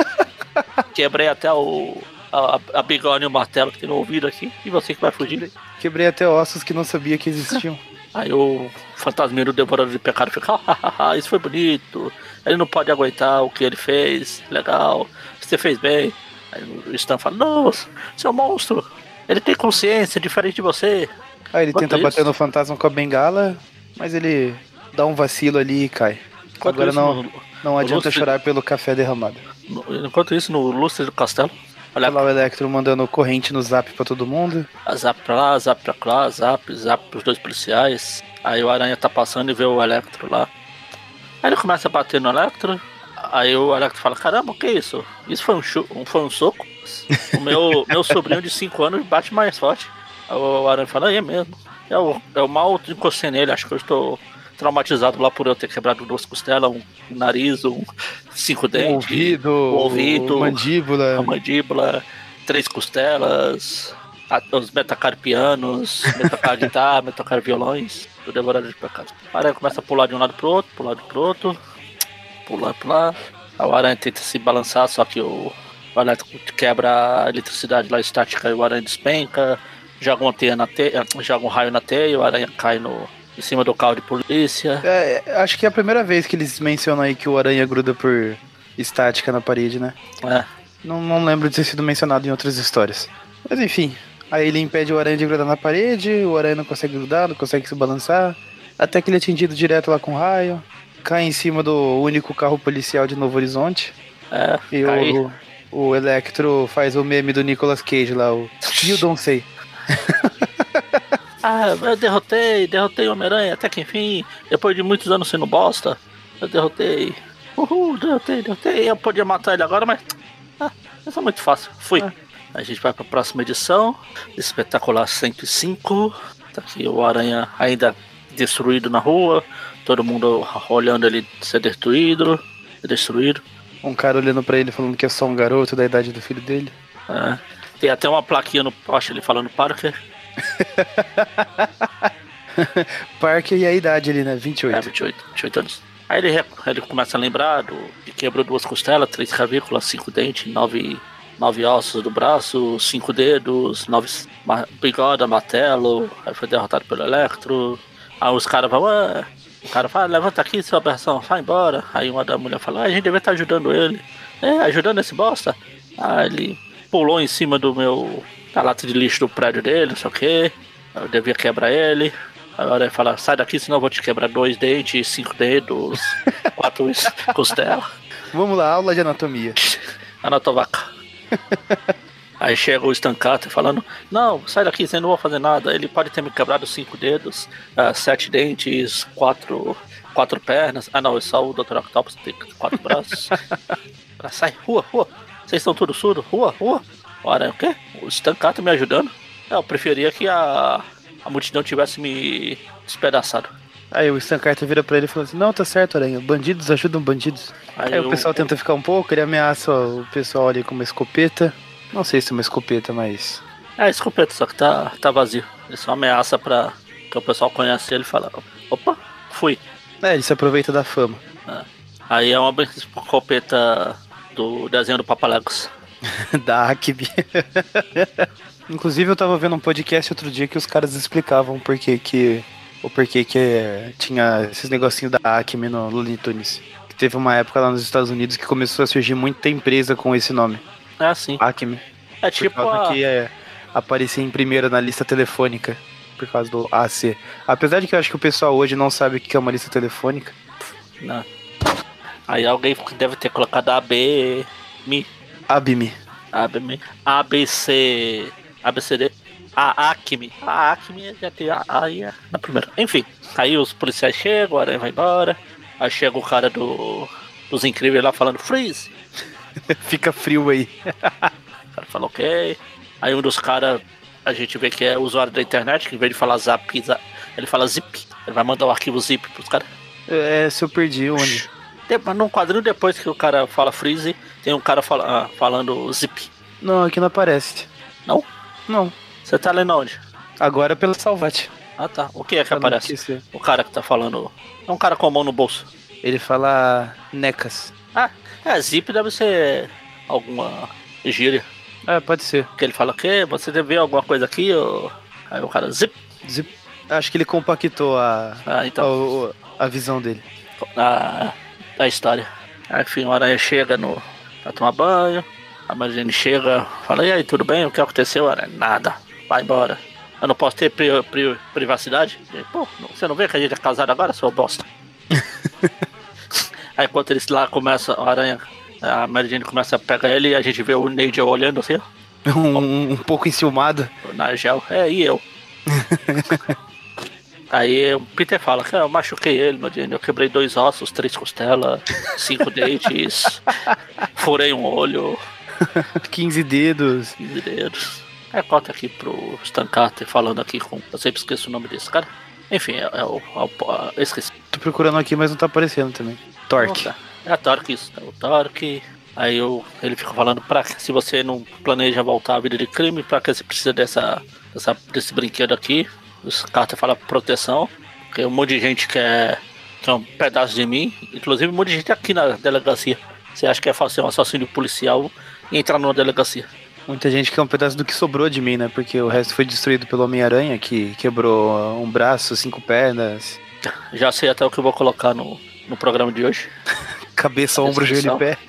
quebrei até o, a, a bigode e o martelo que tem no ouvido aqui. E você que vai fugir? Quebrei até ossos que não sabia que existiam. *laughs* Aí o fantasminha do devorador de pecado fica, "Ah, isso foi bonito. Ele não pode aguentar o que ele fez. Legal. Você fez bem. Aí o Stan fala, não, seu monstro. Ele tem consciência, diferente de você. Aí ele Enquanto tenta isso- bater no fantasma com a bengala, mas ele dá um vacilo ali e cai. Enquanto Agora isso, não, no- não adianta lustre- chorar pelo café derramado. enquanto isso, no lustre do castelo, olha lá o Electro mandando corrente no zap pra todo mundo. a zap pra lá, zap pra lá, zap, zap pros dois policiais. Aí o Aranha tá passando e vê o Electro lá. Aí ele começa a bater no Electro. Aí o Electro fala, caramba, o que é isso? Isso foi um, um- foi um soco? O meu, *laughs* meu sobrinho de 5 anos bate mais forte. Aí o Aranha fala, é mesmo. Eu, eu mal encostei nele, acho que eu estou traumatizado lá por eu ter quebrado duas costelas, um nariz, um cinco dentes, ouvido, o ouvido, mandíbula. a mandíbula, três costelas, a- os metacarpianos, metacarguitar, *laughs* metacarviolões, do devorador de pecado. A aranha começa a pular de um lado pro outro, pro lado pro outro, pular, pular. A aranha tenta se balançar, só que o, o elétrico quebra a eletricidade lá estática e o aranha despenca, joga uma teia na teia, joga um raio na teia, o aranha cai no, em cima do carro de polícia. É, é, acho que é a primeira vez que eles mencionam aí que o aranha gruda por estática na parede, né? É. Não, não lembro de ter sido mencionado em outras histórias. Mas enfim, aí ele impede o aranha de grudar na parede, o aranha não consegue grudar, não consegue se balançar, até que ele é atingido direto lá com raio, cai em cima do único carro policial de Novo Horizonte, É, e cai. o, o Electro faz o meme do Nicolas Cage lá, o *laughs* You Don't Say. *laughs* Ah, eu derrotei, derrotei o Homem-Aranha, até que enfim, depois de muitos anos sendo bosta, eu derrotei. Uhul, derrotei, derrotei. Eu podia matar ele agora, mas. Ah, isso é muito fácil. Fui. A gente vai pra próxima edição. Espetacular 105. Tá aqui o Aranha ainda destruído na rua. Todo mundo olhando ele ser destruído. Destruído. Um cara olhando pra ele falando que é só um garoto da idade do filho dele. É. Tem até uma plaquinha no poste ele falando Parker. *laughs* Parker e a idade ali, né? É, 28. 28, 28 anos. Aí ele, ele começa a lembrar do que quebrou duas costelas, três clavículas, cinco dentes, nove, nove ossos do braço, cinco dedos, nove ma- bigode, martelo. Aí foi derrotado pelo Electro. Aí os caras vão, "Ué." o cara fala, levanta aqui, sua versão, vai embora. Aí uma da mulher fala, ah, a gente devia estar ajudando ele. É, ajudando esse bosta. Aí ele pulou em cima do meu. Da lata de lixo do prédio dele, não sei o que. Eu devia quebrar ele. Agora ele fala, sai daqui, senão eu vou te quebrar dois dentes, cinco dedos, *laughs* quatro costelas. Vamos lá, aula de anatomia. *laughs* Anatovaca. Aí chega o Stan Carter falando, não, sai daqui, você não vai fazer nada. Ele pode ter me quebrado cinco dedos, ah, sete dentes, quatro, quatro pernas. Ah não, é só o Dr. Octopus tem quatro braços. *laughs* Sai, rua, rua. Vocês estão tudo surdo? Rua, rua. Ora, o quê? O Stan Carter me ajudando? É, eu preferia que a, a multidão tivesse me despedaçado. Aí o Stan Carter vira pra ele e fala assim: Não, tá certo, Aranha. Bandidos ajudam bandidos. Aí, Aí o pessoal tenta ficar um pouco, ele ameaça o pessoal ali com uma escopeta. Não sei se é uma escopeta, mas. É, escopeta, só que tá, tá vazio. Ele só ameaça pra que o pessoal conhece ele e fala: opa, fui. É, ele se aproveita da fama. Aí é uma escopeta do desenho do Papalegos. *laughs* da Acme. Inclusive eu tava vendo um podcast outro dia que os caras explicavam por que que o porquê que é, tinha esses negocinhos da Acme no Looney Tunes. Que teve uma época lá nos Estados Unidos que começou a surgir muita empresa com esse nome, É assim. Acme. É Por tipo causa a... que é, aparecia em primeiro na lista telefônica. Por causa do AC. Apesar de que eu acho que o pessoal hoje não sabe o que é uma lista telefônica. Não. Aí alguém deve ter colocado AB, Mi, ABME. AB, ABC, ABCD, a Acme. A Acme já tem a, aí é na primeira. Enfim, aí os policiais chegam, a aranha vai embora. Aí chega o cara do, dos incríveis lá falando freeze. *laughs* Fica frio aí. O cara fala ok. Aí um dos caras, a gente vê que é usuário da internet, que em vez de falar zap, za- ele fala zip. Ele vai mandar o arquivo zip pros caras. É, se eu perdi onde? De- Num quadrinho depois que o cara fala freeze, tem um cara fala, ah, falando zip. Não, aqui não aparece. Não? Não. Você tá lendo onde? Agora é pelo Salvat. Ah tá. O que é que não aparece? O cara que tá falando. É um cara com a mão no bolso. Ele fala necas. Ah, é, zip deve ser alguma gíria. É, pode ser. Que ele fala que você deve ver alguma coisa aqui, ou... Aí o cara zip. Zip. Acho que ele compactou a, Ah, então. a, a visão dele. a, a história. Aí, enfim, o Aranha chega no, pra tomar banho. A Marilene chega, fala, e aí, tudo bem? O que aconteceu? Aranha, nada, vai embora. Eu não posso ter pri- pri- privacidade? Pô, você não vê que a gente é casado agora, seu bosta? *laughs* aí enquanto eles lá começam, o Aranha, a Mary Jane começa a pegar ele e a gente vê o Nigel olhando assim, *laughs* Um, um pouco enciumado. o Nigel, é, e eu? *laughs* Aí o Peter fala que "Ah, eu machuquei ele, meu Jane. Eu quebrei dois ossos, três costelas, cinco *laughs* dentes, furei um olho, 15 dedos. 15 dedos. Aí corta aqui pro Stan Carter falando aqui com. Eu sempre esqueço o nome desse cara. Enfim, é, é o. É é, esqueci. Tô procurando aqui, mas não tá aparecendo também. Torque. Nossa, É a Torque, isso. É o Torque. Aí eu, ele fica falando pra que se você não planeja voltar à vida de crime, pra que você precisa dessa, dessa, desse brinquedo aqui. Os Carter fala proteção. Porque um monte de gente quer, quer um pedaço de mim. Inclusive um monte de gente aqui na delegacia. Você acha que é fácil ser um assassino policial e entrar numa delegacia? Muita gente quer um pedaço do que sobrou de mim, né? Porque o resto foi destruído pelo Homem-Aranha, que quebrou um braço, cinco pernas, *laughs* Já sei até o que eu vou colocar no, no programa de hoje. *laughs* cabeça, ombro, joelho e pé. *laughs*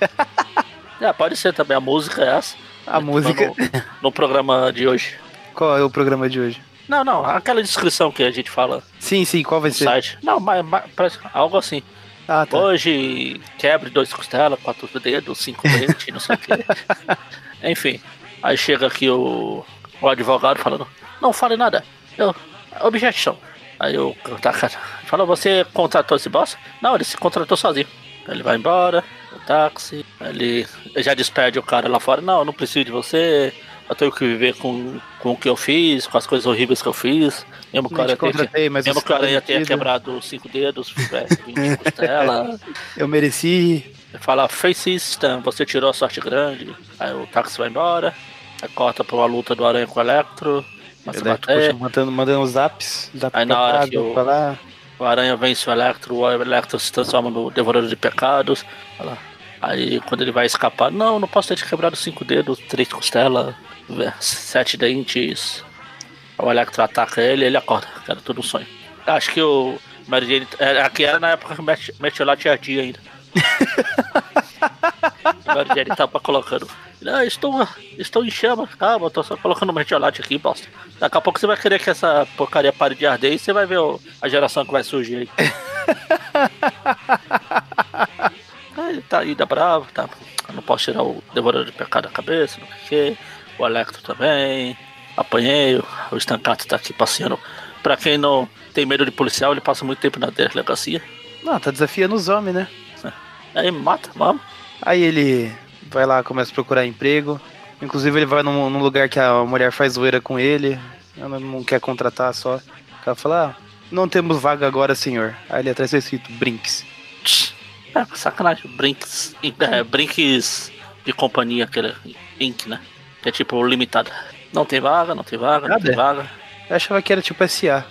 É, pode ser também. A música é essa. A música. No, no programa de hoje. Qual é o programa de hoje? Não, não. Aquela descrição que a gente fala Sim, sim, qual vai ser? site. Não, mas, mas parece algo assim. Ah, tá. Hoje quebre dois costelas, quatro dedos, cinco dentes, não sei o quê. *laughs* Enfim, aí chega aqui o, o advogado falando, não fale nada. Eu, objeção. Aí o cara fala, você contratou esse boss? Não, ele se contratou sozinho. Ele vai embora, o táxi, ele já despede o cara lá fora, não, eu não preciso de você. Eu tenho que viver com, com o que eu fiz, com as coisas horríveis que eu fiz. Mesmo que tenha, contratei, mas mesmo quebrado cinco dedos, *laughs* tivesse 20 costelas. Eu mereci. Fala, face system, você tirou a sorte grande. Aí o táxi vai embora. Aí corta pra uma luta do Aranha com o Electro. Mas Electro, mandando, mandando zaps. Zap Aí na hora que o-. O Aranha vence o Electro, o Electro se transforma no Devorador de Pecados. Olha lá. Aí quando ele vai escapar, não, não posso ter te quebrado cinco dedos, três costelas, sete dentes. O Electro ataca ele ele acorda. Era tudo um sonho. Acho que o Mary Jane. é, Aqui era na época que o Met- Metiolate ardia ainda. *laughs* o Mary Jane tava colocando. Não, estou, estou em chama. Calma, eu tô só colocando o metiolate aqui, bosta. Daqui a pouco você vai querer que essa porcaria pare de arder e você vai ver o- a geração que vai surgir aí. *laughs* Ah, ele tá ainda bravo, tá? Eu não posso tirar o devorador de pecado da cabeça, não sei o quê. O Electro também. Apanhei, o Stancato tá aqui passeando. Pra quem não tem medo de policial, ele passa muito tempo na delegacia. Não, tá desafiando os homens, né? Aí me mata, vamos. Aí ele vai lá, começa a procurar emprego. Inclusive ele vai num, num lugar que a mulher faz zoeira com ele. Ela não quer contratar só. Ela fala, ah, não temos vaga agora, senhor. Aí ele atrás tá escrito Brinks. É, sacanagem. Brinks. É, brinks de companhia, aquele Inc, né? que é tipo limitada. Não tem vaga, não tem vaga, não tem vaga. Eu achava que era tipo SA.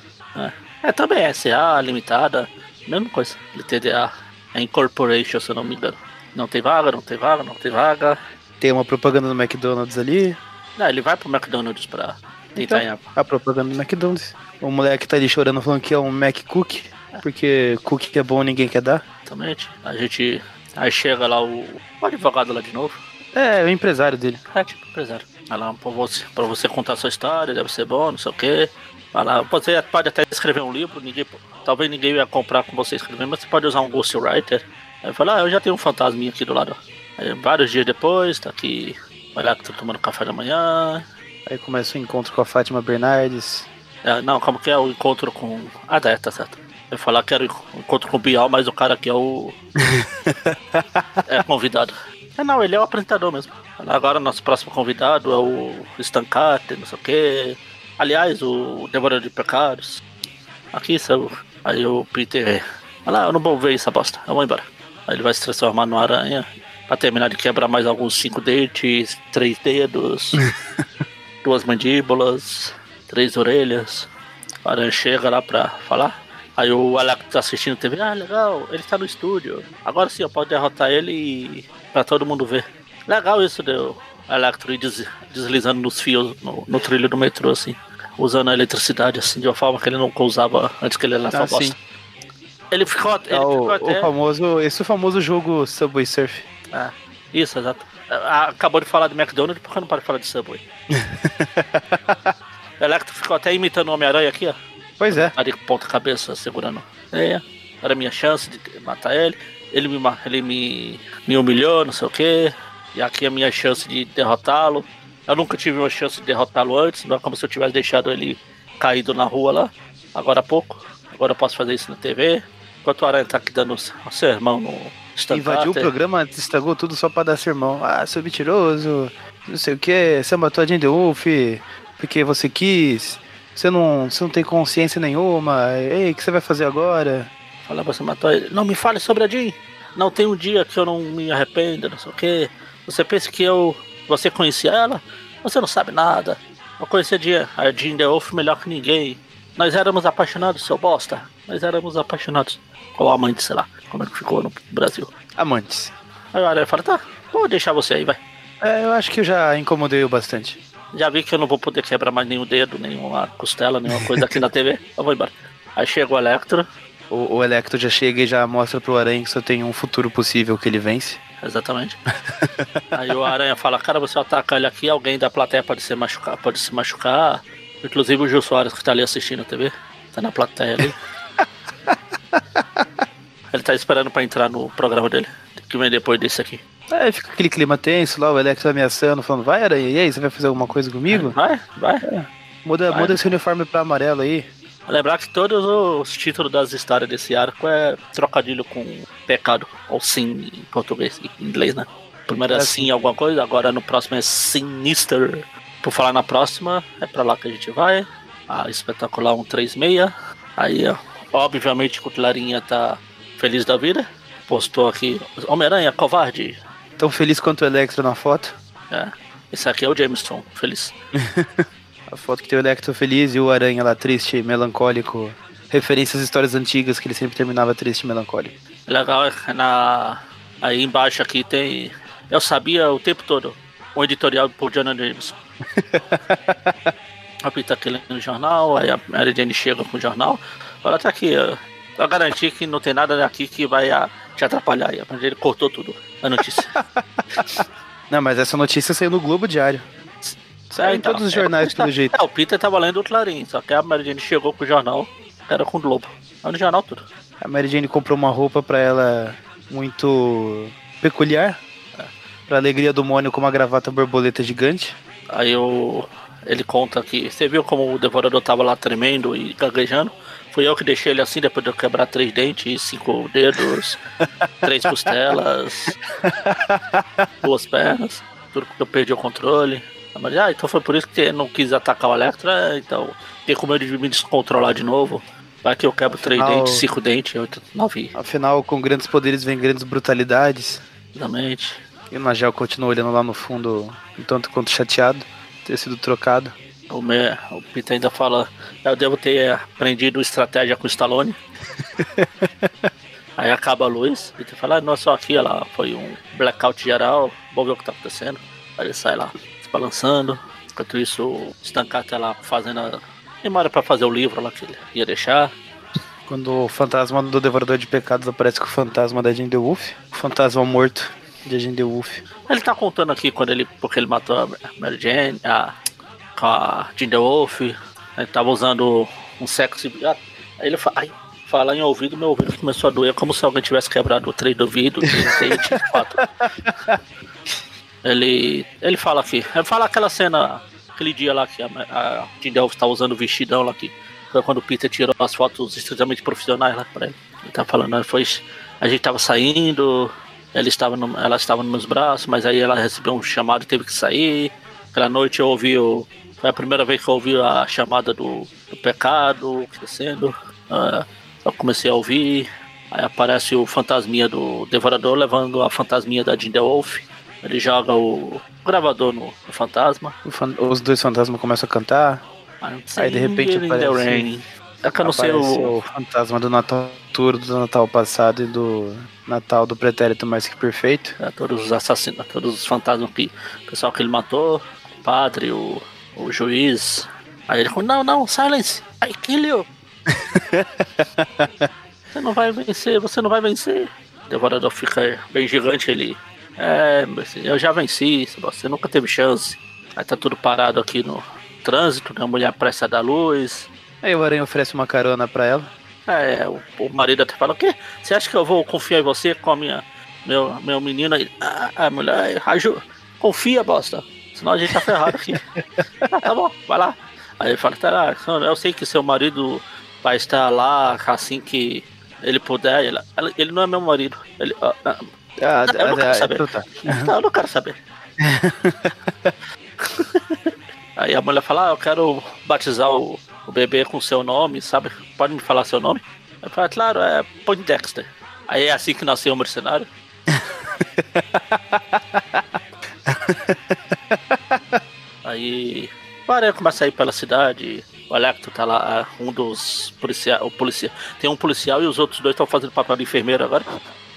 É, também é SA, limitada, mesma coisa. LTDA, é Incorporation, se eu não me engano. Não tem vaga, não tem vaga, não tem vaga. Tem uma propaganda do McDonald's ali. Não, ele vai pro McDonald's pra Então, tentar. a propaganda do McDonald's. O moleque tá ali chorando falando que é um Mac Cookie. Porque cookie que é bom ninguém quer dar. Exatamente. A gente. Aí chega lá o, o advogado lá de novo. É, o empresário dele. É, tipo, empresário. Vai lá pra você, pra você contar sua história, deve ser bom, não sei o quê. Vai lá, você pode até escrever um livro, ninguém, talvez ninguém ia comprar com você escrevendo, mas você pode usar um ghostwriter. Aí fala, ah, eu já tenho um fantasminha aqui do lado. Aí, vários dias depois, tá aqui, vai lá que tô tomando café da manhã. Aí começa o encontro com a Fátima Bernardes. É, não, como que é o encontro com. Ah, tá, tá certo. Eu falar que era encontro com o Bial, mas o cara aqui é o. *laughs* é convidado. É, não, ele é o apresentador mesmo. Agora nosso próximo convidado é o Stan Carter, não sei o quê. Aliás, o Devorador de Pecados. Aqui saiu. Aí o Peter. Olha lá, eu não vou ver essa bosta. Eu vou embora. Aí ele vai se transformar numa aranha. Pra terminar de quebrar mais alguns cinco dentes, três dedos, *laughs* duas mandíbulas, três orelhas. O aranha chega lá pra falar. Aí o Alec tá assistindo TV, ah, legal, ele tá no estúdio. Agora sim, eu posso derrotar ele e pra todo mundo ver. Legal isso deu Electro ir des- deslizando nos fios no, no trilho do metrô, assim. Usando a eletricidade, assim, de uma forma que ele nunca usava antes que ele era Ah, só bosta. sim. Ele ficou, ele o, ficou o até... famoso, esse é o famoso jogo Subway Surf. É, isso, exato. Ah, Acabou de falar de McDonald's, por que não pode falar de Subway? *laughs* o Electro ficou até imitando o Homem-Aranha aqui, ó. Pois é. Ali com ponta cabeça segurando. É, era a minha chance de matar ele. Ele me, ele me, me humilhou, não sei o que. E aqui é a minha chance de derrotá-lo. Eu nunca tive uma chance de derrotá-lo antes, não é como se eu tivesse deixado ele caído na rua lá, agora há pouco. Agora eu posso fazer isso na TV. Enquanto o Aranha tá aqui dando um sermão no Stan Invadiu o programa, estragou tudo só pra dar sermão. Ah, seu mentiroso, não sei o que, você matou a Jane Wolf porque você quis, você não, você não tem consciência nenhuma, ei, o que você vai fazer agora? Fala, você matou ele. Não me fale sobre a Jean. Não tem um dia que eu não me arrependa, não sei o quê. Você pensa que eu. Você conhecia ela? Você não sabe nada. Eu conhecia a Jean, a Jean The Wolf melhor que ninguém. Nós éramos apaixonados, seu bosta. Nós éramos apaixonados. Ou amante, sei lá. Como é que ficou no Brasil. Amantes. Aí o Aranha fala, tá, vou deixar você aí, vai. É, eu acho que eu já incomodei o bastante. Já vi que eu não vou poder quebrar mais nenhum dedo, nenhuma costela, nenhuma coisa aqui na TV. Eu vou embora. Aí chega o Electro. O, o Electro já chega e já mostra pro Aranha que só tem um futuro possível que ele vence. Exatamente. *laughs* Aí o Aranha fala, cara, você ataca ele aqui, alguém da plateia pode se machucar, pode se machucar. Inclusive o Gil Soares que tá ali assistindo a TV. Tá na plateia ali. *laughs* Ele tá esperando pra entrar no programa dele. Que vem depois desse aqui. Aí fica aquele clima tenso lá, o Electro ameaçando, falando, vai Aranha, e aí, você vai fazer alguma coisa comigo? Vai, vai. Muda, Vai. muda esse uniforme pra amarelo aí. Lembrar que todos os títulos das histórias desse arco é trocadilho com pecado, ou sim em português e em inglês, né? Primeiro é É sim alguma coisa, agora no próximo é Sinister. Por falar na próxima, é pra lá que a gente vai. A espetacular 136. Aí, ó, obviamente, o Clarinha tá feliz da vida. Postou aqui, Homem-Aranha, covarde. Tão feliz quanto o Electro na foto. É, esse aqui é o Jameson, feliz. *laughs* A foto que tem o Electro feliz e o Aranha lá triste, melancólico. Referência às histórias antigas que ele sempre terminava triste e melancólico. Legal é na aí embaixo aqui tem eu sabia o tempo todo um editorial por Jonah Jameson. *laughs* a Pita aqui lendo o jornal, aí a Mary Jane chega com o jornal, fala tá aqui, pra garantir que não tem nada aqui que vai ah, te atrapalhar. aí Jane cortou tudo a notícia. *laughs* Não, mas essa notícia saiu no Globo Diário. Saiu em então, todos os é, jornais, pelo *laughs* jeito. É, o Peter tava lendo o Clarim, só que a Mary Jane chegou com o jornal, era com o Globo. Aí no jornal tudo. A Mary Jane comprou uma roupa pra ela muito peculiar. Pra alegria do Mônio com uma gravata borboleta gigante. Aí o, ele conta que você viu como o devorador tava lá tremendo e gaguejando. Fui eu que deixei ele assim depois de eu quebrar três dentes, cinco dedos, *laughs* três costelas, duas pernas, tudo porque eu perdi o controle. Mas, ah, então foi por isso que você não quis atacar o Electro, é, então tem com medo de me descontrolar de novo. Vai que eu quebro três Afinal- dentes, cinco dentes, oito, nove, Afinal, com grandes poderes vem grandes brutalidades. exatamente. E o Nagel continua olhando lá no fundo, um tanto quanto chateado, ter sido trocado. O, o Peter ainda fala, eu devo ter aprendido estratégia com o Stallone. *laughs* Aí acaba a luz, o Peter fala, ah, não, só aqui, ela foi um blackout geral, vamos ver o que tá acontecendo. Aí ele sai lá, se balançando. Enquanto isso, o Stancar tá lá fazendo a memória pra fazer o livro lá que ele ia deixar. Quando o fantasma do Devorador de Pecados aparece com o fantasma da Jane Wolf, o fantasma morto de Jane Wolf. Ele tá contando aqui quando ele. porque ele matou a Mary Jane, a, com a Jane Wolf. Ele tava usando um sexo. Aí ele fala. Ai, fala em ouvido, meu ouvido começou a doer, como se alguém tivesse quebrado o trem do ouvido. *laughs* Ele, ele fala aqui, ele fala aquela cena, aquele dia lá que a, a Jane Wolf tá usando o vestidão lá que foi quando o Peter tirou as fotos extremamente profissionais lá pra ele. Ele tá falando, foi. A gente tava saindo, ela estava, no, ela estava nos meus braços, mas aí ela recebeu um chamado e teve que sair. Aquela noite eu ouvi. O, foi a primeira vez que eu ouvi a chamada do, do pecado crescendo. Uh, eu comecei a ouvir. Aí aparece o fantasminha do Devorador levando a fantasminha da Jinder Wolf. Ele joga o gravador no, no fantasma. Fan os dois fantasmas começam a cantar. Aí de repente aparece. É que eu não sei o... o fantasma do Natal Tour do Natal passado e do Natal do Pretérito Mais Que Perfeito. É, todos os assassinos, todos os fantasmas que. O pessoal que ele matou, o padre, o, o juiz. Aí ele falou, não, não, silence, I kill you. *laughs* você não vai vencer, você não vai vencer. O devorador fica bem gigante, ele. É, eu já venci, você nunca teve chance. Aí tá tudo parado aqui no trânsito, né? A mulher pressa da luz. Aí o Aranha oferece uma carona pra ela. É, o, o marido até fala, o quê? Você acha que eu vou confiar em você com a minha. Meu, meu menino aí? Ah, a mulher, Raju, confia, bosta. Senão a gente tá ferrado aqui. *laughs* ah, tá bom, vai lá. Aí ele fala, tá, eu sei que seu marido vai estar lá assim que ele puder. Ele, ele não é meu marido. Ele, ah, ah, ah, eu não quero saber. Tá. Não, eu não quero saber. *laughs* Aí a mulher fala, ah, eu quero batizar o, o bebê com seu nome, sabe? Pode me falar seu nome? Eu falo, claro, é Poindexter. Aí é assim que nasceu o mercenário. *laughs* Aí o Aranha começa a ir pela cidade. O Electro tá lá, um dos policiais. O policia, tem um policial e os outros dois estão fazendo papel de enfermeiro agora.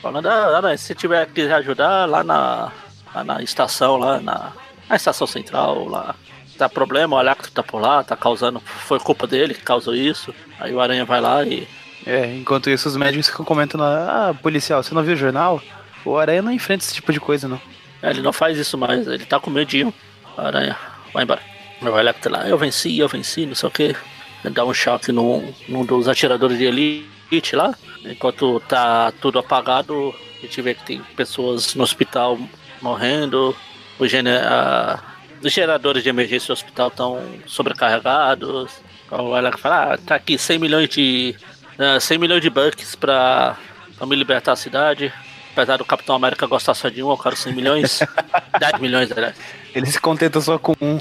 Falando, ah, se tiver que ajudar lá na, lá na estação, lá na, na estação central, lá tá problema, o Alacto tá por lá, tá causando. Foi culpa dele que causou isso. Aí o Aranha vai lá e. É, enquanto isso os médicos ficam comentando, ah, policial, você não viu o jornal? O Aranha não enfrenta esse tipo de coisa, não. É, ele não faz isso mais, ele tá com medinho. Aranha, vai embora. O Electro lá, eu venci, eu venci, não sei o que. Dá um choque num, num dos atiradores de elite lá. Enquanto tá tudo apagado, a gente vê que tem pessoas no hospital morrendo. O a, os geradores de emergência do hospital estão sobrecarregados. Então ela fala, ah, tá aqui 100 milhões de. Uh, 100 milhões de bucks pra, pra me libertar a cidade. Apesar do Capitão América gostar só de um, eu quero 100 milhões. *laughs* 10 milhões, aliás. Ele se contenta só com um.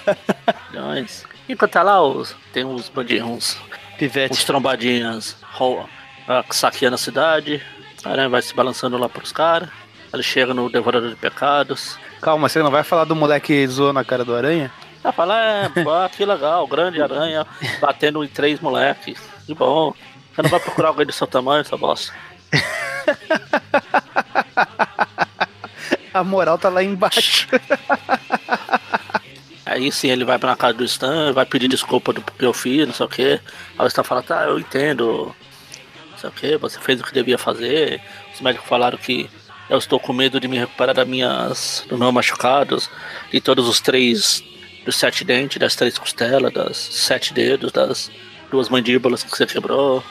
*laughs* milhões. Enquanto tá lá, os, tem uns bandinhos, Pivete. uns trombadinhas uh, saqueando a cidade. A aranha vai se balançando lá pros caras. Ele chega no Devorador de Pecados. Calma, você não vai falar do moleque zoando a cara do aranha? Ah, falar, é, pô, que legal, grande aranha batendo em três moleques. Que bom. Você não vai procurar alguém do seu tamanho, essa bosta. *laughs* *laughs* a moral tá lá embaixo. Aí sim ele vai pra casa do Stan, vai pedir desculpa do que eu fiz, não sei o que. Aí o Stan fala, tá, eu entendo. Não sei o que, você fez o que devia fazer. Os médicos falaram que eu estou com medo de me recuperar das minhas, dos meus machucados, de todos os três, dos sete dentes, das três costelas, das sete dedos, das duas mandíbulas que você quebrou.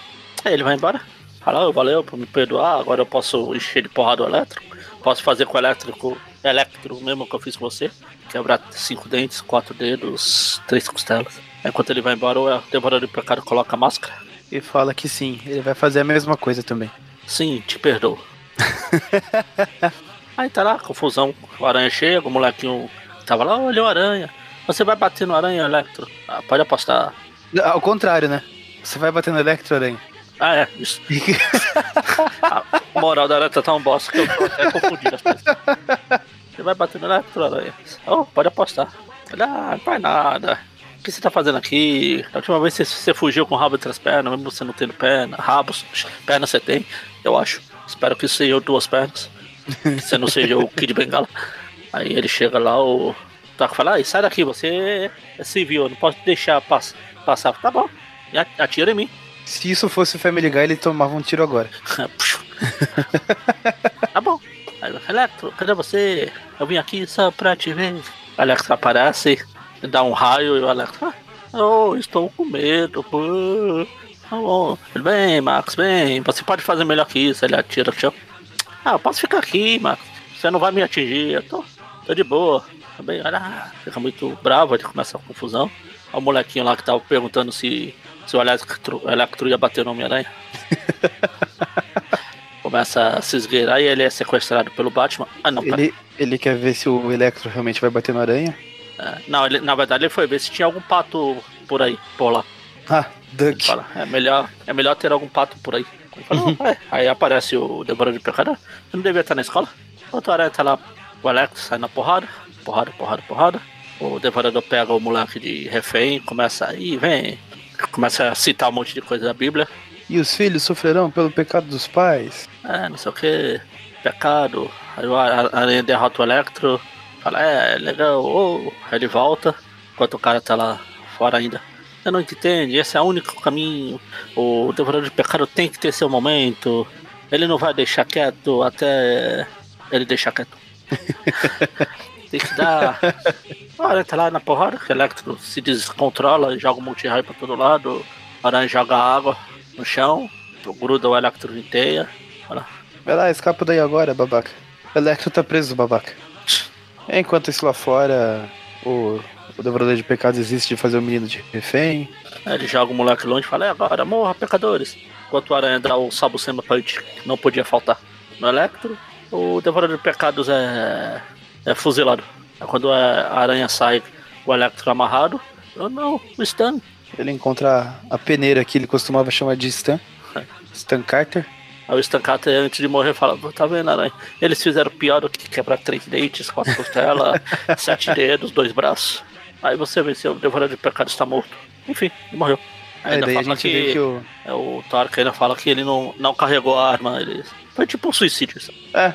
Aí ele vai embora. Fala, oh, valeu por me perdoar, agora eu posso encher de porrada o elétrico. Posso fazer com o elétrico, elétrico mesmo que eu fiz com você. Quebrar cinco dentes, quatro dedos, três costelas. Enquanto ele vai embora, o devorador de pecado coloca a máscara. E fala que sim, ele vai fazer a mesma coisa também. Sim, te perdoo. *laughs* Aí tá lá, confusão. O aranha chega, o molequinho tava lá, olha o aranha. Você vai bater no aranha, Electro? Ah, pode apostar. Ao contrário, né? Você vai bater no Electro, aranha. Ah, é, isso. O moral da aranha tá tão bosta que eu tô até confundindo as coisas. Você vai batendo na aranha. Oh, pode apostar. Ah, não faz nada. O que você tá fazendo aqui? Da última vez você, você fugiu com o rabo entre as pernas, mesmo você não tendo perna, rabos, pernas você tem, eu acho. Espero que seja duas pernas. Você não seja o Kid Bengala. Aí ele chega lá, o Taco fala, sai daqui, você é civil, não pode deixar pass passar. Tá bom, atira em mim. Se isso fosse o Family Guy, ele tomava um tiro agora. *laughs* tá bom. Electro, cadê você? Eu vim aqui só pra te ver. Alex aparece, dá um raio e o Alex, ah, oh, estou com medo. Pô. Tá bom. Ele, bem, Max, bem, você pode fazer melhor que isso. Ele atira chão. Ah, eu posso ficar aqui, Max. Você não vai me atingir, eu tô, tô de boa. Também, olha, fica muito bravo, ele começa a confusão. Olha o molequinho lá que tava perguntando se, se o Electro, Electro ia bater no Homem-Aranha. *laughs* começa a se esgueirar e ele é sequestrado pelo Batman. Ah, não, ele, ele quer ver se o Electro realmente vai bater no Aranha? É, não, ele, na verdade ele foi ver se tinha algum pato por aí, por lá. Ah, Duck. Fala, é, melhor, é melhor ter algum pato por aí. Fala, uhum. *laughs* é. Aí aparece o Devorador de Pecado. Eu não devia estar na escola. O Aranha tá lá, o Electro sai na porrada. Porrada, porrada, porrada. O Devorador pega o moleque de refém, começa aí, vem. Começa a citar um monte de coisa da Bíblia. E os filhos sofrerão pelo pecado dos pais? É, não sei o que. Pecado. Aí o Aranha derrota o Electro. Fala, é, legal. Oh. Aí ele volta. Enquanto o cara tá lá fora ainda. Eu não entendo, esse é o único caminho. O Devorador de Pecado tem que ter seu momento. Ele não vai deixar quieto até ele deixar quieto. *laughs* tem que dar. *laughs* Olha, tá lá na porrada, o Electro se descontrola, joga um multi-raio pra todo lado. Aranha joga água no chão, gruda o Electro em teia. Olha. Vai lá, escapa daí agora, babaca. O Electro tá preso, babaca. Enquanto isso lá fora, o, o Devorador de Pecados existe de fazer o menino de refém. Aí ele joga o moleque longe e fala, é agora, morra, pecadores. Enquanto o Aranha dá o Sabucema Punch, que não podia faltar no Electro, o Devorador de Pecados é, é fuzilado. É quando a aranha sai, o Electro amarrado, eu não, o Stan, ele encontra a peneira que ele costumava chamar de Stan. Stan Carter. Aí o Stan Carter, antes de morrer, fala: Tá vendo, aranha? Eles fizeram pior do que quebrar três dentes, quatro costelas, *laughs* sete dedos, dois braços. Aí você venceu, o Devorador de Pecado está morto. Enfim, ele morreu. É, daí a gente que, vê que o. É, o Tark ainda fala que ele não, não carregou a arma. Ele, foi tipo um suicídio. Sabe? É,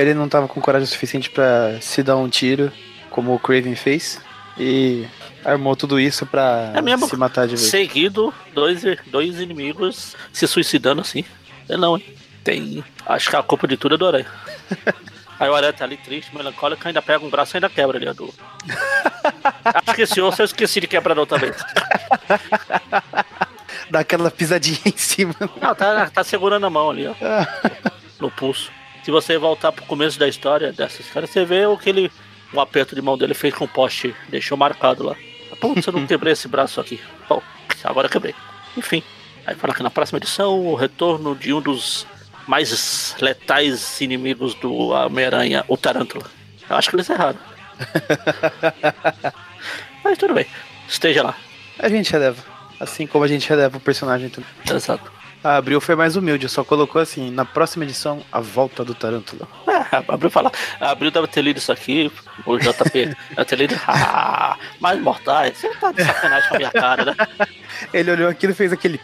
ele não tava com coragem suficiente para se dar um tiro, como o Craven fez. E armou tudo isso pra é mesmo, se matar de vez. Seguido, dois, dois inimigos se suicidando assim. É não, hein? Tem. Acho que a culpa de tudo é do Aranha. *laughs* Aí o Aranha tá ali triste, melancólico, ainda pega um braço e ainda quebra ali, do. *laughs* Acho que esse osso eu esqueci de quebrar outra vez. Dá aquela pisadinha em cima. Não, tá, tá segurando a mão ali, ó. *laughs* no pulso. Se você voltar pro começo da história, dessa história, você vê o que ele. O aperto de mão dele fez com o poste, deixou marcado lá. Putz, eu não *laughs* quebrei esse braço aqui. Bom, agora quebrei. Enfim. Aí fala que na próxima edição o retorno de um dos mais letais inimigos do Homem-Aranha, o Tarântula. Eu acho que eles erraram. *laughs* Mas tudo bem. Esteja lá. A gente releva. Assim como a gente releva o personagem também. Exato. A Abril foi mais humilde, só colocou assim, na próxima edição, a volta do Tarântula. É, Abril fala, Abril deve ter lido isso aqui, o JP *laughs* deve ter lido, ah, mais mortais, você tá de sacanagem com a minha cara, né? *laughs* Ele olhou aquilo e fez aquele...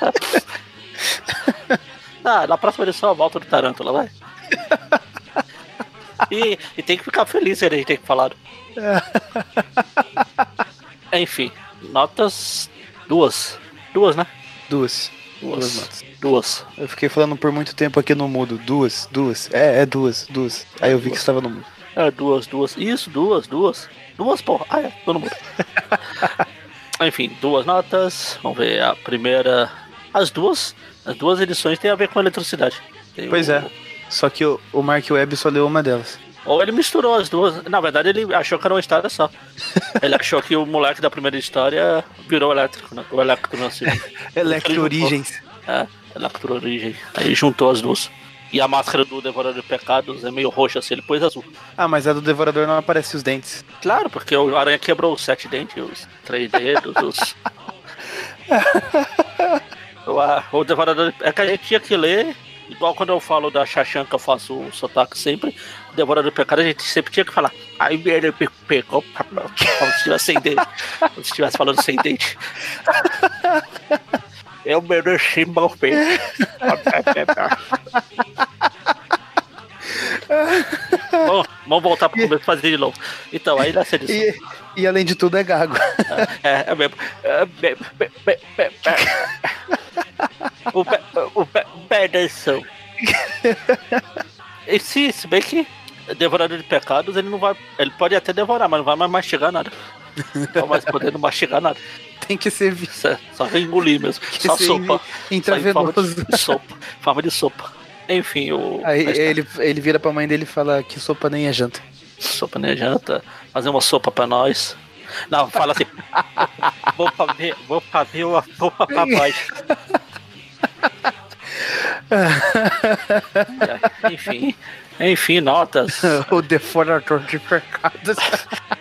*laughs* ah, na próxima edição, a volta do Tarântula, vai. E, e tem que ficar feliz ele ter falado. Enfim, notas duas. Duas, né? Duas. Duas. Duas. Eu fiquei falando por muito tempo aqui no mudo. Duas, duas. É, é duas, duas. Aí eu vi que estava no mudo. É, duas, duas. Isso, duas, duas. Duas, porra. Ah, é, tô no mudo. *laughs* Enfim, duas notas. Vamos ver a primeira. As duas. As duas edições têm a ver com eletricidade. Tem pois o... é. Só que o, o Mark Webb só leu uma delas. Ou ele misturou as duas. Na verdade, ele achou que era uma história só. ele achou que o moleque da primeira história virou elétrico, né? O elétrico nasceu. *laughs* Electro Origens. É, Electro Origem. Aí juntou as duas. E a máscara do Devorador de Pecados é meio roxa assim, ele pôs azul. Ah, mas a do Devorador não aparece os dentes. Claro, porque o Aranha quebrou os sete dentes, os três dedos, os. *laughs* o, o Devorador. É que a gente tinha que ler igual quando eu falo da Xaxã que eu faço o sotaque sempre, Devorador do Pecado, a gente sempre tinha que falar. Ai, ele pegou. Como se estivesse sem dente. Como se estivesse falando sem dente. Eu mereci mal feito. Bom, vamos voltar para começo e fazer de novo. Então, aí nessa edição. E, e além de tudo é gago. É, é mesmo. É, be, be, be, o be, o Pederson. E se, se bem que devorador de pecados, ele não vai. Ele pode até devorar, mas não vai mais mastigar nada. Não vai mais poder não mastigar nada. *laughs* Tem que servir. Só, só engolir mesmo. Só sopa. Intravenoso. Só sopa. Forma de sopa. Enfim, o. Aí ele, ele vira pra mãe dele e fala que sopa nem é janta. Sopa nem é janta. Fazer uma sopa pra nós. Não, fala assim. *laughs* vou fazer, vou fazer uma sopa pra nós. *laughs* enfim, enfim, notas. *laughs* o devorador de pecados. *laughs*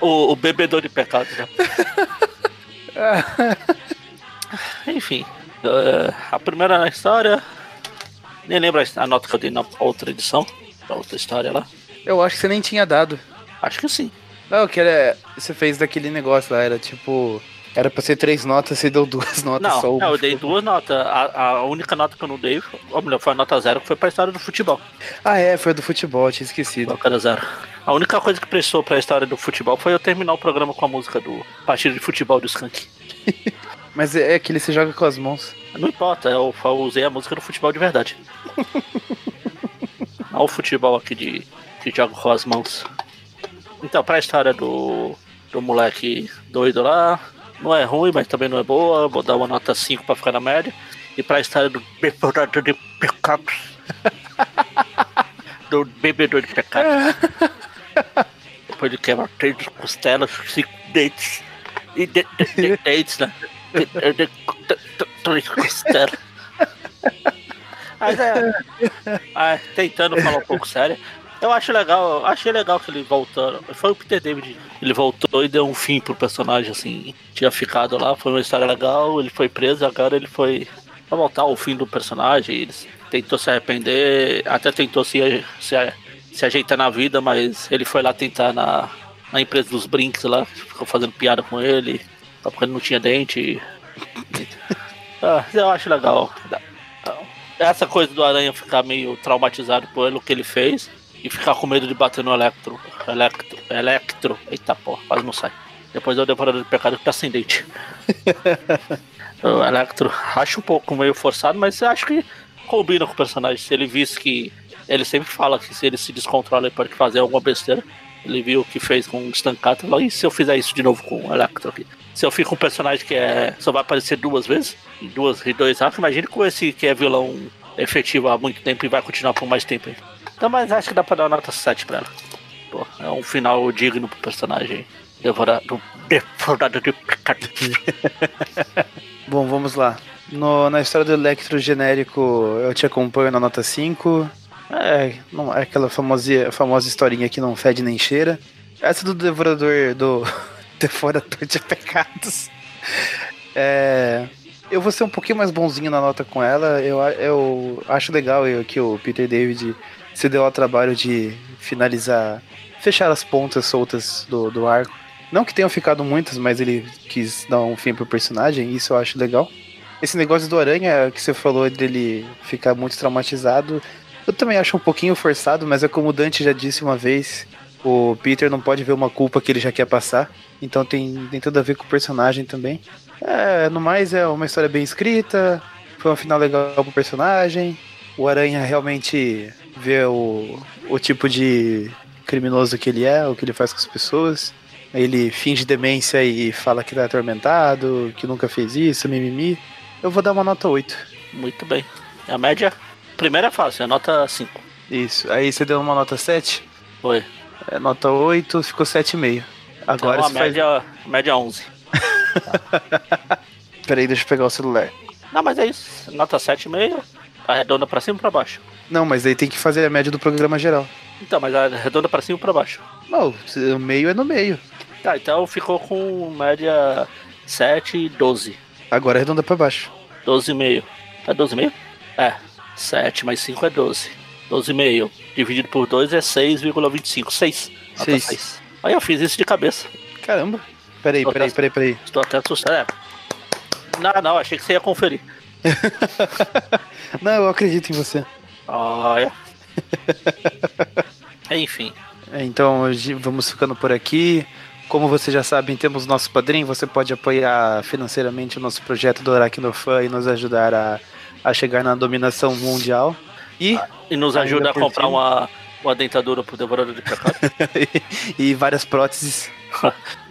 o, o bebedor de pecados. Né? *laughs* Enfim, uh, a primeira história. Nem lembro a nota que eu dei na outra edição, da outra história lá. Eu acho que você nem tinha dado. Acho que sim. Não, que era. Você fez daquele negócio lá, era tipo. Era pra ser três notas, você deu duas *laughs* notas não, só. Não, eu dei duas notas. A, a, única nota que eu não dei, ou melhor, foi a nota zero, que foi pra história do futebol. Ah, é, foi do futebol, tinha esquecido. Era zero. A única coisa que prestou pra história do futebol foi eu terminar o programa com a música do Partido de Futebol do Skank. *laughs* Mas é, é que ele se joga com as mãos. Não importa, eu, eu usei a música do futebol de verdade. *laughs* não o futebol aqui de que joga com as mãos. Então, pra história do, do moleque doido lá, não é ruim, mas também não é boa. Vou dar uma nota 5 pra ficar na média. E pra história *laughs* do bebedor de pecados. do bebedor de pecados. Depois de quebrar três costelas, cinco dentes. E de, de, de, *laughs* dentes, né? Três costelas. Mas é, é, tentando falar um pouco sério. Eu acho legal, achei legal que ele voltou. Foi o Peter David. Ele voltou e deu um fim pro personagem, assim. Tinha ficado lá, foi uma história legal, ele foi preso, agora ele foi. Pra voltar ao fim do personagem. Ele tentou se arrepender, até tentou se, se, se ajeitar na vida, mas ele foi lá tentar na, na empresa dos brinks lá, ficou fazendo piada com ele, só porque ele não tinha dente. *laughs* ah, eu acho legal. Essa coisa do Aranha ficar meio traumatizado pelo que ele fez e ficar com medo de bater no Electro. Electro. Electro. Eita porra, quase não sai. Depois é o Devorador de Pecado que tá sem dente. o Electro, acho um pouco meio forçado, mas acho que combina com o personagem. Se ele visse que. Ele sempre fala que se ele se descontrola ele pode fazer alguma besteira. Ele viu o que fez com o Stancato. E se eu fizer isso de novo com o Electro aqui? Se eu fico com um personagem que é, só vai aparecer duas vezes, em duas e dois arcos, imagine com esse que é vilão efetivo há muito tempo e vai continuar por mais tempo. Então, mas acho que dá pra dar uma nota 7 pra ela. Pô, é um final digno pro personagem. Devorado, devorado de pecado. *laughs* Bom, vamos lá. No, na história do Electro genérico, eu te acompanho na nota 5. É, não, é aquela famosa, famosa historinha que não fede nem cheira. Essa do Devorador do *laughs* Devorador de Pecados. É, eu vou ser um pouquinho mais bonzinho na nota com ela. Eu, eu acho legal que o Peter David se deu ao trabalho de finalizar, fechar as pontas soltas do, do arco. Não que tenham ficado muitas, mas ele quis dar um fim pro personagem, isso eu acho legal. Esse negócio do Aranha que você falou dele ficar muito traumatizado, eu também acho um pouquinho forçado, mas é como o Dante já disse uma vez, o Peter não pode ver uma culpa que ele já quer passar, então tem, tem tudo a ver com o personagem também. É, no mais é uma história bem escrita, foi um final legal pro personagem, o Aranha realmente vê o, o tipo de criminoso que ele é, o que ele faz com as pessoas. Ele finge demência e fala que tá atormentado, que nunca fez isso, mimimi. Eu vou dar uma nota 8. Muito bem. A média, primeira é fácil, a nota 5. Isso. Aí você deu uma nota 7? Foi. É, nota 8, ficou 7,5. Agora então, a média, faz... média 11. *laughs* Peraí, deixa eu pegar o celular. Não, mas é isso. Nota 7,5, arredonda pra cima ou pra baixo? Não, mas aí tem que fazer a média do programa geral. Então, mas arredonda pra cima ou pra baixo? Não, o meio é no meio. Tá, então ficou com média 7 e 12. Agora arredonda pra baixo. 12,5. É 12,5? É. 7 mais 5 é 12. 12,5 dividido por 2 é 6,25. 6. Nota Seis. 6. Aí eu fiz isso de cabeça. Caramba. Peraí, Tô peraí, peraí, peraí. Estou até assustado. É. Não, não, achei que você ia conferir. *laughs* Não, eu acredito em você. Olha. *laughs* Enfim. É, Então, vamos ficando por aqui. Como vocês já sabem, temos nosso padrinho. Você pode apoiar financeiramente o nosso projeto do Aracnofan e nos ajudar a, a chegar na dominação mundial. E, E nos ajuda a comprar uma, uma dentadura pro devorador de pecado. *laughs* e várias próteses.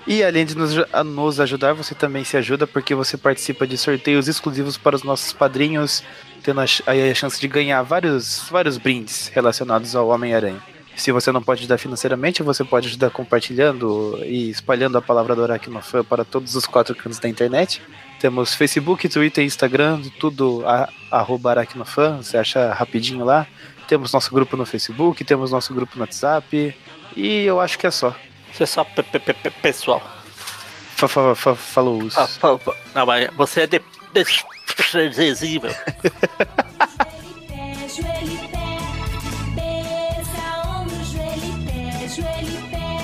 E além de nos, nos ajudar, você também se ajuda porque você participa de sorteios exclusivos para os nossos padrinhos, tendo a, a chance de ganhar vários, vários brindes relacionados ao Homem-Aranha. Se você não pode ajudar financeiramente, você pode ajudar compartilhando e espalhando a palavra do Aracnofan para todos os quatro cantos da internet. Temos Facebook, Twitter, Instagram, tudo a, arroba você acha rapidinho lá. Temos nosso grupo no Facebook, temos nosso grupo no WhatsApp. E eu acho que é só. Você é só pe- pe- pe- pessoal. Fa- fa- fa- Falou. Ah, fa- fa- Não, mas você é de- desprezível. Pé, joelho e pé, cabeça, ombro, joelho e pé, joelho e pé,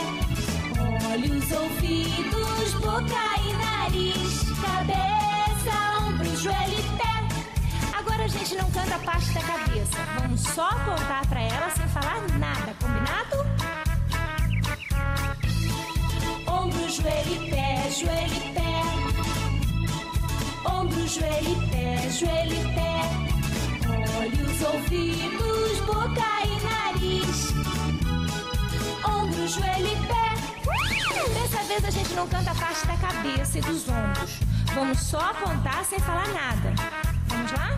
olhos, ouvidos, boca e nariz, cabeça, ombro, joelho e pé. Agora a gente não canta a parte da cabeça, vamos só apontar pra ela sem falar nada, combinado? Joelho e pé. Ombro, joelho e pé, joelho e pé. Olhos, ouvidos, boca e nariz. Ombro, joelho e pé. Dessa vez a gente não canta a parte da cabeça e dos ombros. Vamos só apontar sem falar nada. Vamos lá?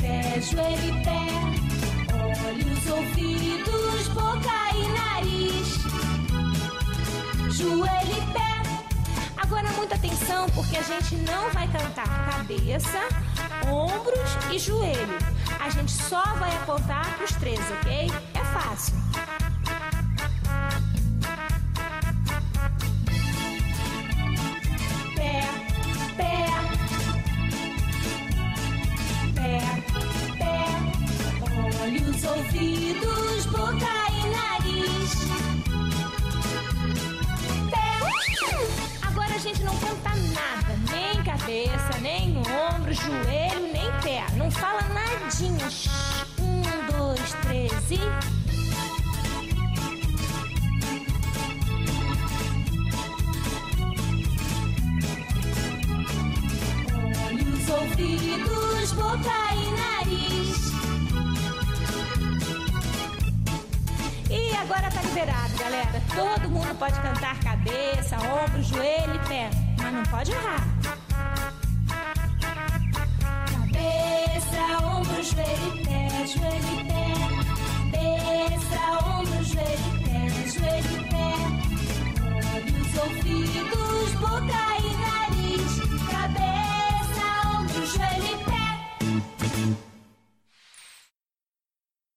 Pé, joelho e pé. Olhos, ouvidos, boca e nariz. Joelho e pé. Agora muita atenção, porque a gente não vai cantar cabeça, ombros e joelho. A gente só vai apontar pros três, ok? É fácil. Ombro,